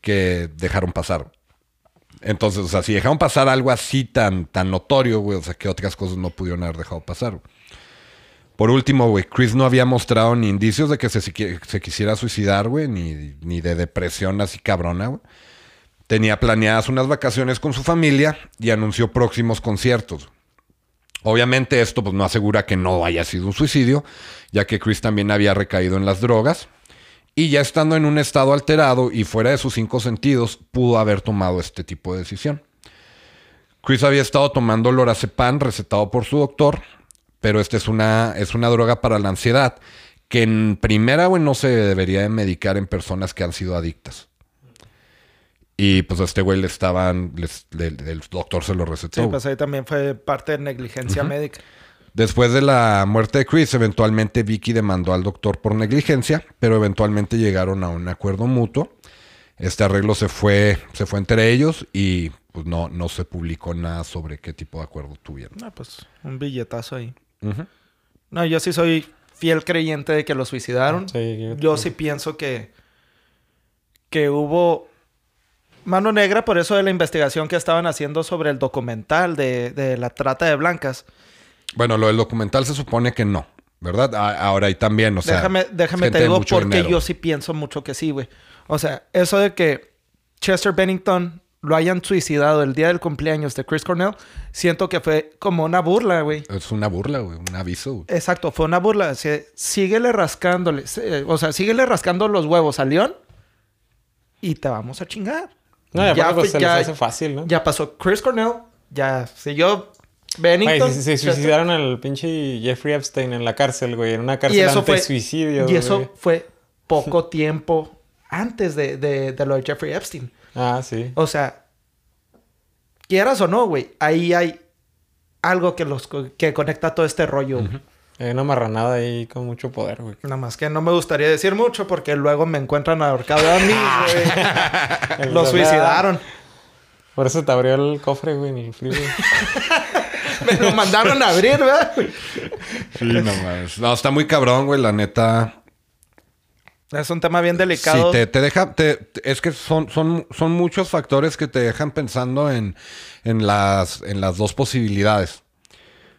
que dejaron pasar. Entonces, o sea, si dejaron pasar algo así tan, tan notorio, güey, o sea, que otras cosas no pudieron haber dejado pasar. güey. Por último, Chris no había mostrado ni indicios de que se, quisiera suicidar, güey, ni, ni de depresión así cabrona, güey. Tenía planeadas unas vacaciones con su familia y anunció próximos conciertos. Obviamente esto pues, no asegura que no haya sido un suicidio, ya que Chris también había recaído en las drogas y ya estando en un estado alterado y fuera de sus cinco sentidos, pudo haber tomado este tipo de decisión. Chris había estado tomando lorazepam recetado por su doctor, pero esta es una, es una droga para la ansiedad que en primera, güey, no se debería de medicar en personas que han sido adictas. Y pues a este güey le estaban, les- le- el doctor se lo recetó. Sí, pues ahí también fue parte de negligencia médica. Después de la muerte de Chris, eventualmente Vicky demandó al doctor por negligencia, pero eventualmente llegaron a un acuerdo mutuo. Este arreglo se fue, se fue entre ellos y pues no, no se publicó nada sobre qué tipo de acuerdo tuvieron. No, pues un billetazo ahí. No, yo sí soy fiel creyente de que lo suicidaron. Sí, yo- Yo sí pienso que, que hubo mano negra por eso de la investigación que estaban haciendo sobre el documental de, de la trata de blancas. Bueno, lo del documental se supone que no, ¿verdad? A- ahora y también, o sea. déjame déjame te digo porque dinero. yo sí pienso mucho que sí, güey. O sea, eso de que Chester Bennington lo hayan suicidado el día del cumpleaños de Chris Cornell, siento que fue como una burla, güey. Es una burla, güey, un aviso. güey. Exacto, fue una burla. Sí, síguele rascándole, o sea, síguele rascando los huevos a León y te vamos a chingar. No, Ya pues, fue- se ya- les hace fácil, ¿no? Ya pasó Chris Cornell, ya siguió Bennington. Si se Chester- suicidaron al pinche Jeffrey Epstein en la cárcel, güey. En una cárcel y eso fue suicidio. y eso fue poco tiempo antes de, de- de lo de Jeffrey Epstein. Ah, sí. O sea, quieras o no, güey, ahí hay algo que los co- que conecta todo este rollo. güey. Hay una marranada ahí con mucho poder, güey. Nada más que no me gustaría decir mucho porque luego me encuentran ahorcado a mí, güey. El Lo suicidaron. Por eso te abrió el cofre, güey, en el frío. Me lo mandaron a abrir, ¿verdad? Sí, no mames. No, está muy cabrón, güey, la neta. Es un tema bien Sí, delicado. te, te deja, te- es que son, son, son muchos factores que te dejan pensando en, en, las, en las dos posibilidades.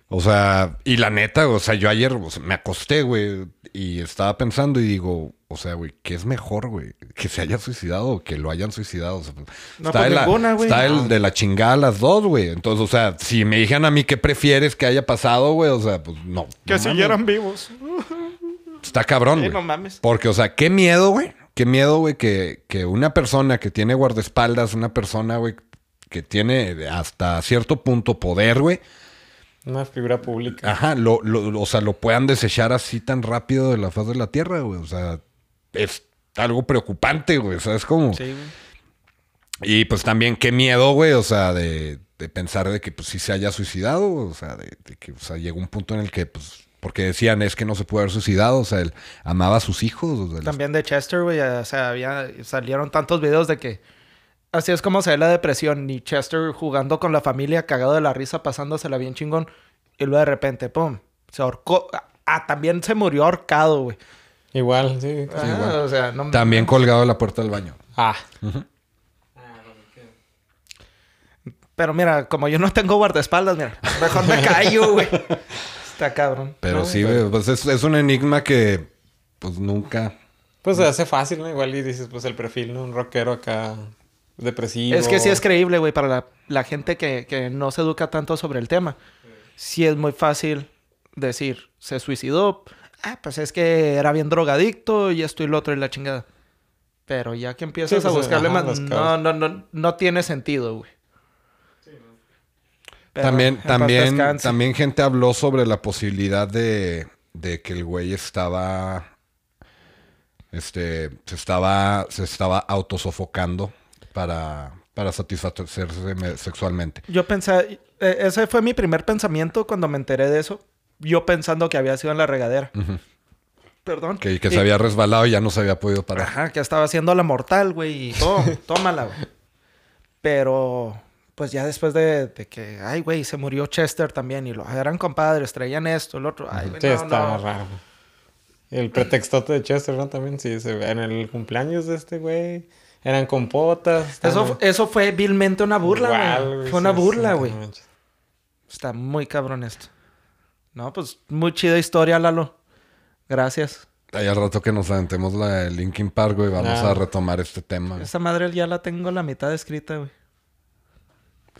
O sea, y la neta, o sea, yo ayer o sea, me acosté, güey, y estaba pensando y digo, o sea, güey, ¿qué es mejor, güey? ¿Que se haya suicidado o que lo hayan suicidado? O sea, pues, No, está pues de la- ninguna, güey. Está No. el de la chingada las dos, güey. Entonces, o sea, si me dijeran a mí qué prefieres que haya pasado, güey, o sea, pues no. que no siguieran vivos. Está cabrón, Sí, güey. no mames. Porque, o sea, qué miedo, güey. Qué miedo, güey, que, que una persona que tiene guardaespaldas, una persona, güey, que tiene hasta cierto punto poder, güey. Una figura pública. Ajá, lo, lo- o sea, lo puedan desechar así tan rápido de la faz de la tierra, güey. O sea, es algo preocupante, güey. ¿Sabes cómo? Sí, güey. Y pues también qué miedo, güey, o sea, de, de pensar de que pues sí se haya suicidado, o sea, de, de que, o sea, llegó un punto en el que, pues, porque decían es que no se puede haber suicidado, o sea, él amaba a sus hijos, o sea, los- También de Chester, güey. O sea, había, salieron tantos videos de que así es como se ve la depresión. Y Chester jugando con la familia, cagado de la risa, pasándosela bien chingón. Y luego de repente, pum, se ahorcó. Ah, también se murió ahorcado, güey. Igual, sí. Ah, igual. O sea, no también colgado de la puerta del baño. Ah. Pero mira, como yo no tengo guardaespaldas, mira, mejor me callo, güey. Está cabrón. Pero No, sí, güey, pues es, es un enigma que, pues nunca... Pues se hace fácil, ¿no? Igual y dices, pues el perfil, ¿no? Un rockero acá depresivo. Es que sí es creíble, güey, para la, la gente que, que no se educa tanto sobre el tema. Sí es muy fácil decir, se suicidó. Ah, pues es que era bien drogadicto y esto y lo otro y la chingada. Pero ya que empiezas Sí, a pues, buscarle ajá, más, no, no, no, no tiene sentido, güey. Pero también, también, también gente habló sobre la posibilidad de, de que el güey estaba... Este, se estaba, se estaba autosofocando para, para satisfacerse me- sexualmente. Yo pensé, eh, ese fue mi primer pensamiento cuando me enteré de eso. Yo pensando que había sido en la regadera. Perdón. Que, que Y- se había resbalado y ya no se había podido parar. Ajá, que estaba haciendo la mortal, güey. Y todo, tómala, güey. Pero, pues ya después de, de que, ay, güey, se murió Chester también. Y lo eran compadres, traían esto, el otro. Ay, güey, Sí, no, no. raro. El pretextote de Chester, ¿no? También, sí. se ve En el cumpleaños de este güey. Eran compotas. Eso, eso fue vilmente una burla, Igual, güey. Fue una sí, burla, sí, güey. Está muy cabrón esto. No, pues muy chida historia, Lalo. Gracias. Ahí al rato que nos aventemos la de Linkin Park, güey, vamos Ah. a retomar este tema. güey. Esa madre ya la tengo la mitad escrita, güey.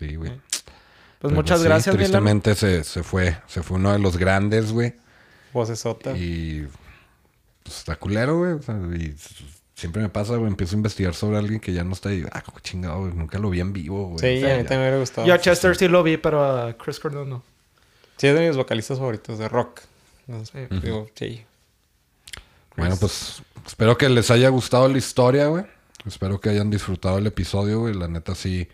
Sí, güey. Pues Pero muchas sí, gracias. Tristemente se, se fue. Se fue uno de los grandes, güey. Vocesota. Y pues, está culero, güey. O sea, y siempre me pasa, güey. Empiezo a investigar sobre alguien que ya no está ahí. Ah, como chingado, güey. Nunca lo vi en vivo, güey. Sí, O sea, a mí ya- también me hubiera gustado. Yo a Chester sí lo vi, pero a Chris Cornell no. Sí, es de mis vocalistas favoritos de rock. No sé, Sí. Digo, sí. Bueno, pues espero que les haya gustado la historia, güey. Espero que hayan disfrutado el episodio, güey. La neta sí,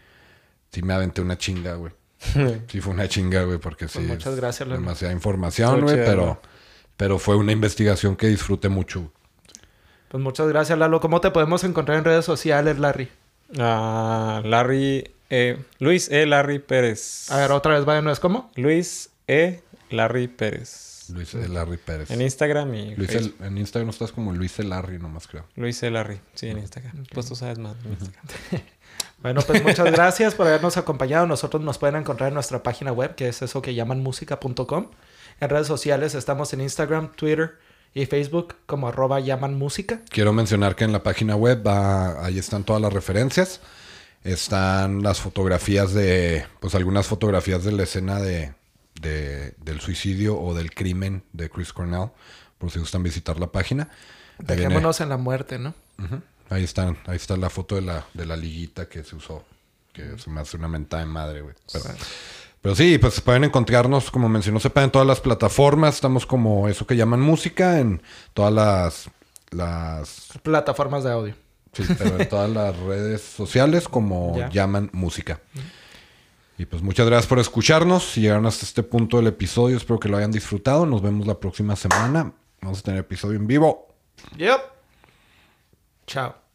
sí me aventé una chinga, güey. Sí fue una chinga, güey, porque sí. Pues muchas es gracias, Lalo. Demasiada información, güey, pero, pero fue una investigación que disfruté mucho. Pues muchas gracias, Lalo. ¿Cómo te podemos encontrar en redes sociales, Larry? Ah, Larry... E... Luis E. Larry Pérez. A ver, otra vez, vaya, ¿no es cómo? Luis E. Larry Pérez. Luis E. Larry Pérez. En Instagram y Luis. El- en Instagram estás como Luis El Larry, nomás creo. Luis E. Larry. Sí, en Instagram. Pues tú sabes más. en Instagram. Bueno, pues muchas gracias por habernos acompañado. Nosotros nos pueden encontrar en nuestra página web, que es eso que llaman música.com. En redes sociales estamos en Instagram, Twitter y Facebook como arroba llaman música. Quiero mencionar que en la página web va- ahí están todas las referencias. Están las fotografías de, pues algunas fotografías de la escena de, de- del suicidio o del crimen de Chris Cornell, por si gustan visitar la página. Dejémonos en la muerte, ¿no? Ahí están, ahí está la foto de la, de la liguita que se usó, que se me hace una mentada de madre, güey. Pero, pero sí, pues pueden encontrarnos, como mencionó Sepa, en todas las plataformas. Estamos como eso que llaman música, en todas las, las Plataformas de audio. Sí, pero en todas las redes sociales como Ya. llaman música. Y pues muchas gracias por escucharnos. Si llegaron hasta este punto del episodio, espero que lo hayan disfrutado. Nos vemos la próxima semana. Vamos a tener episodio en vivo. Yep. Ciao.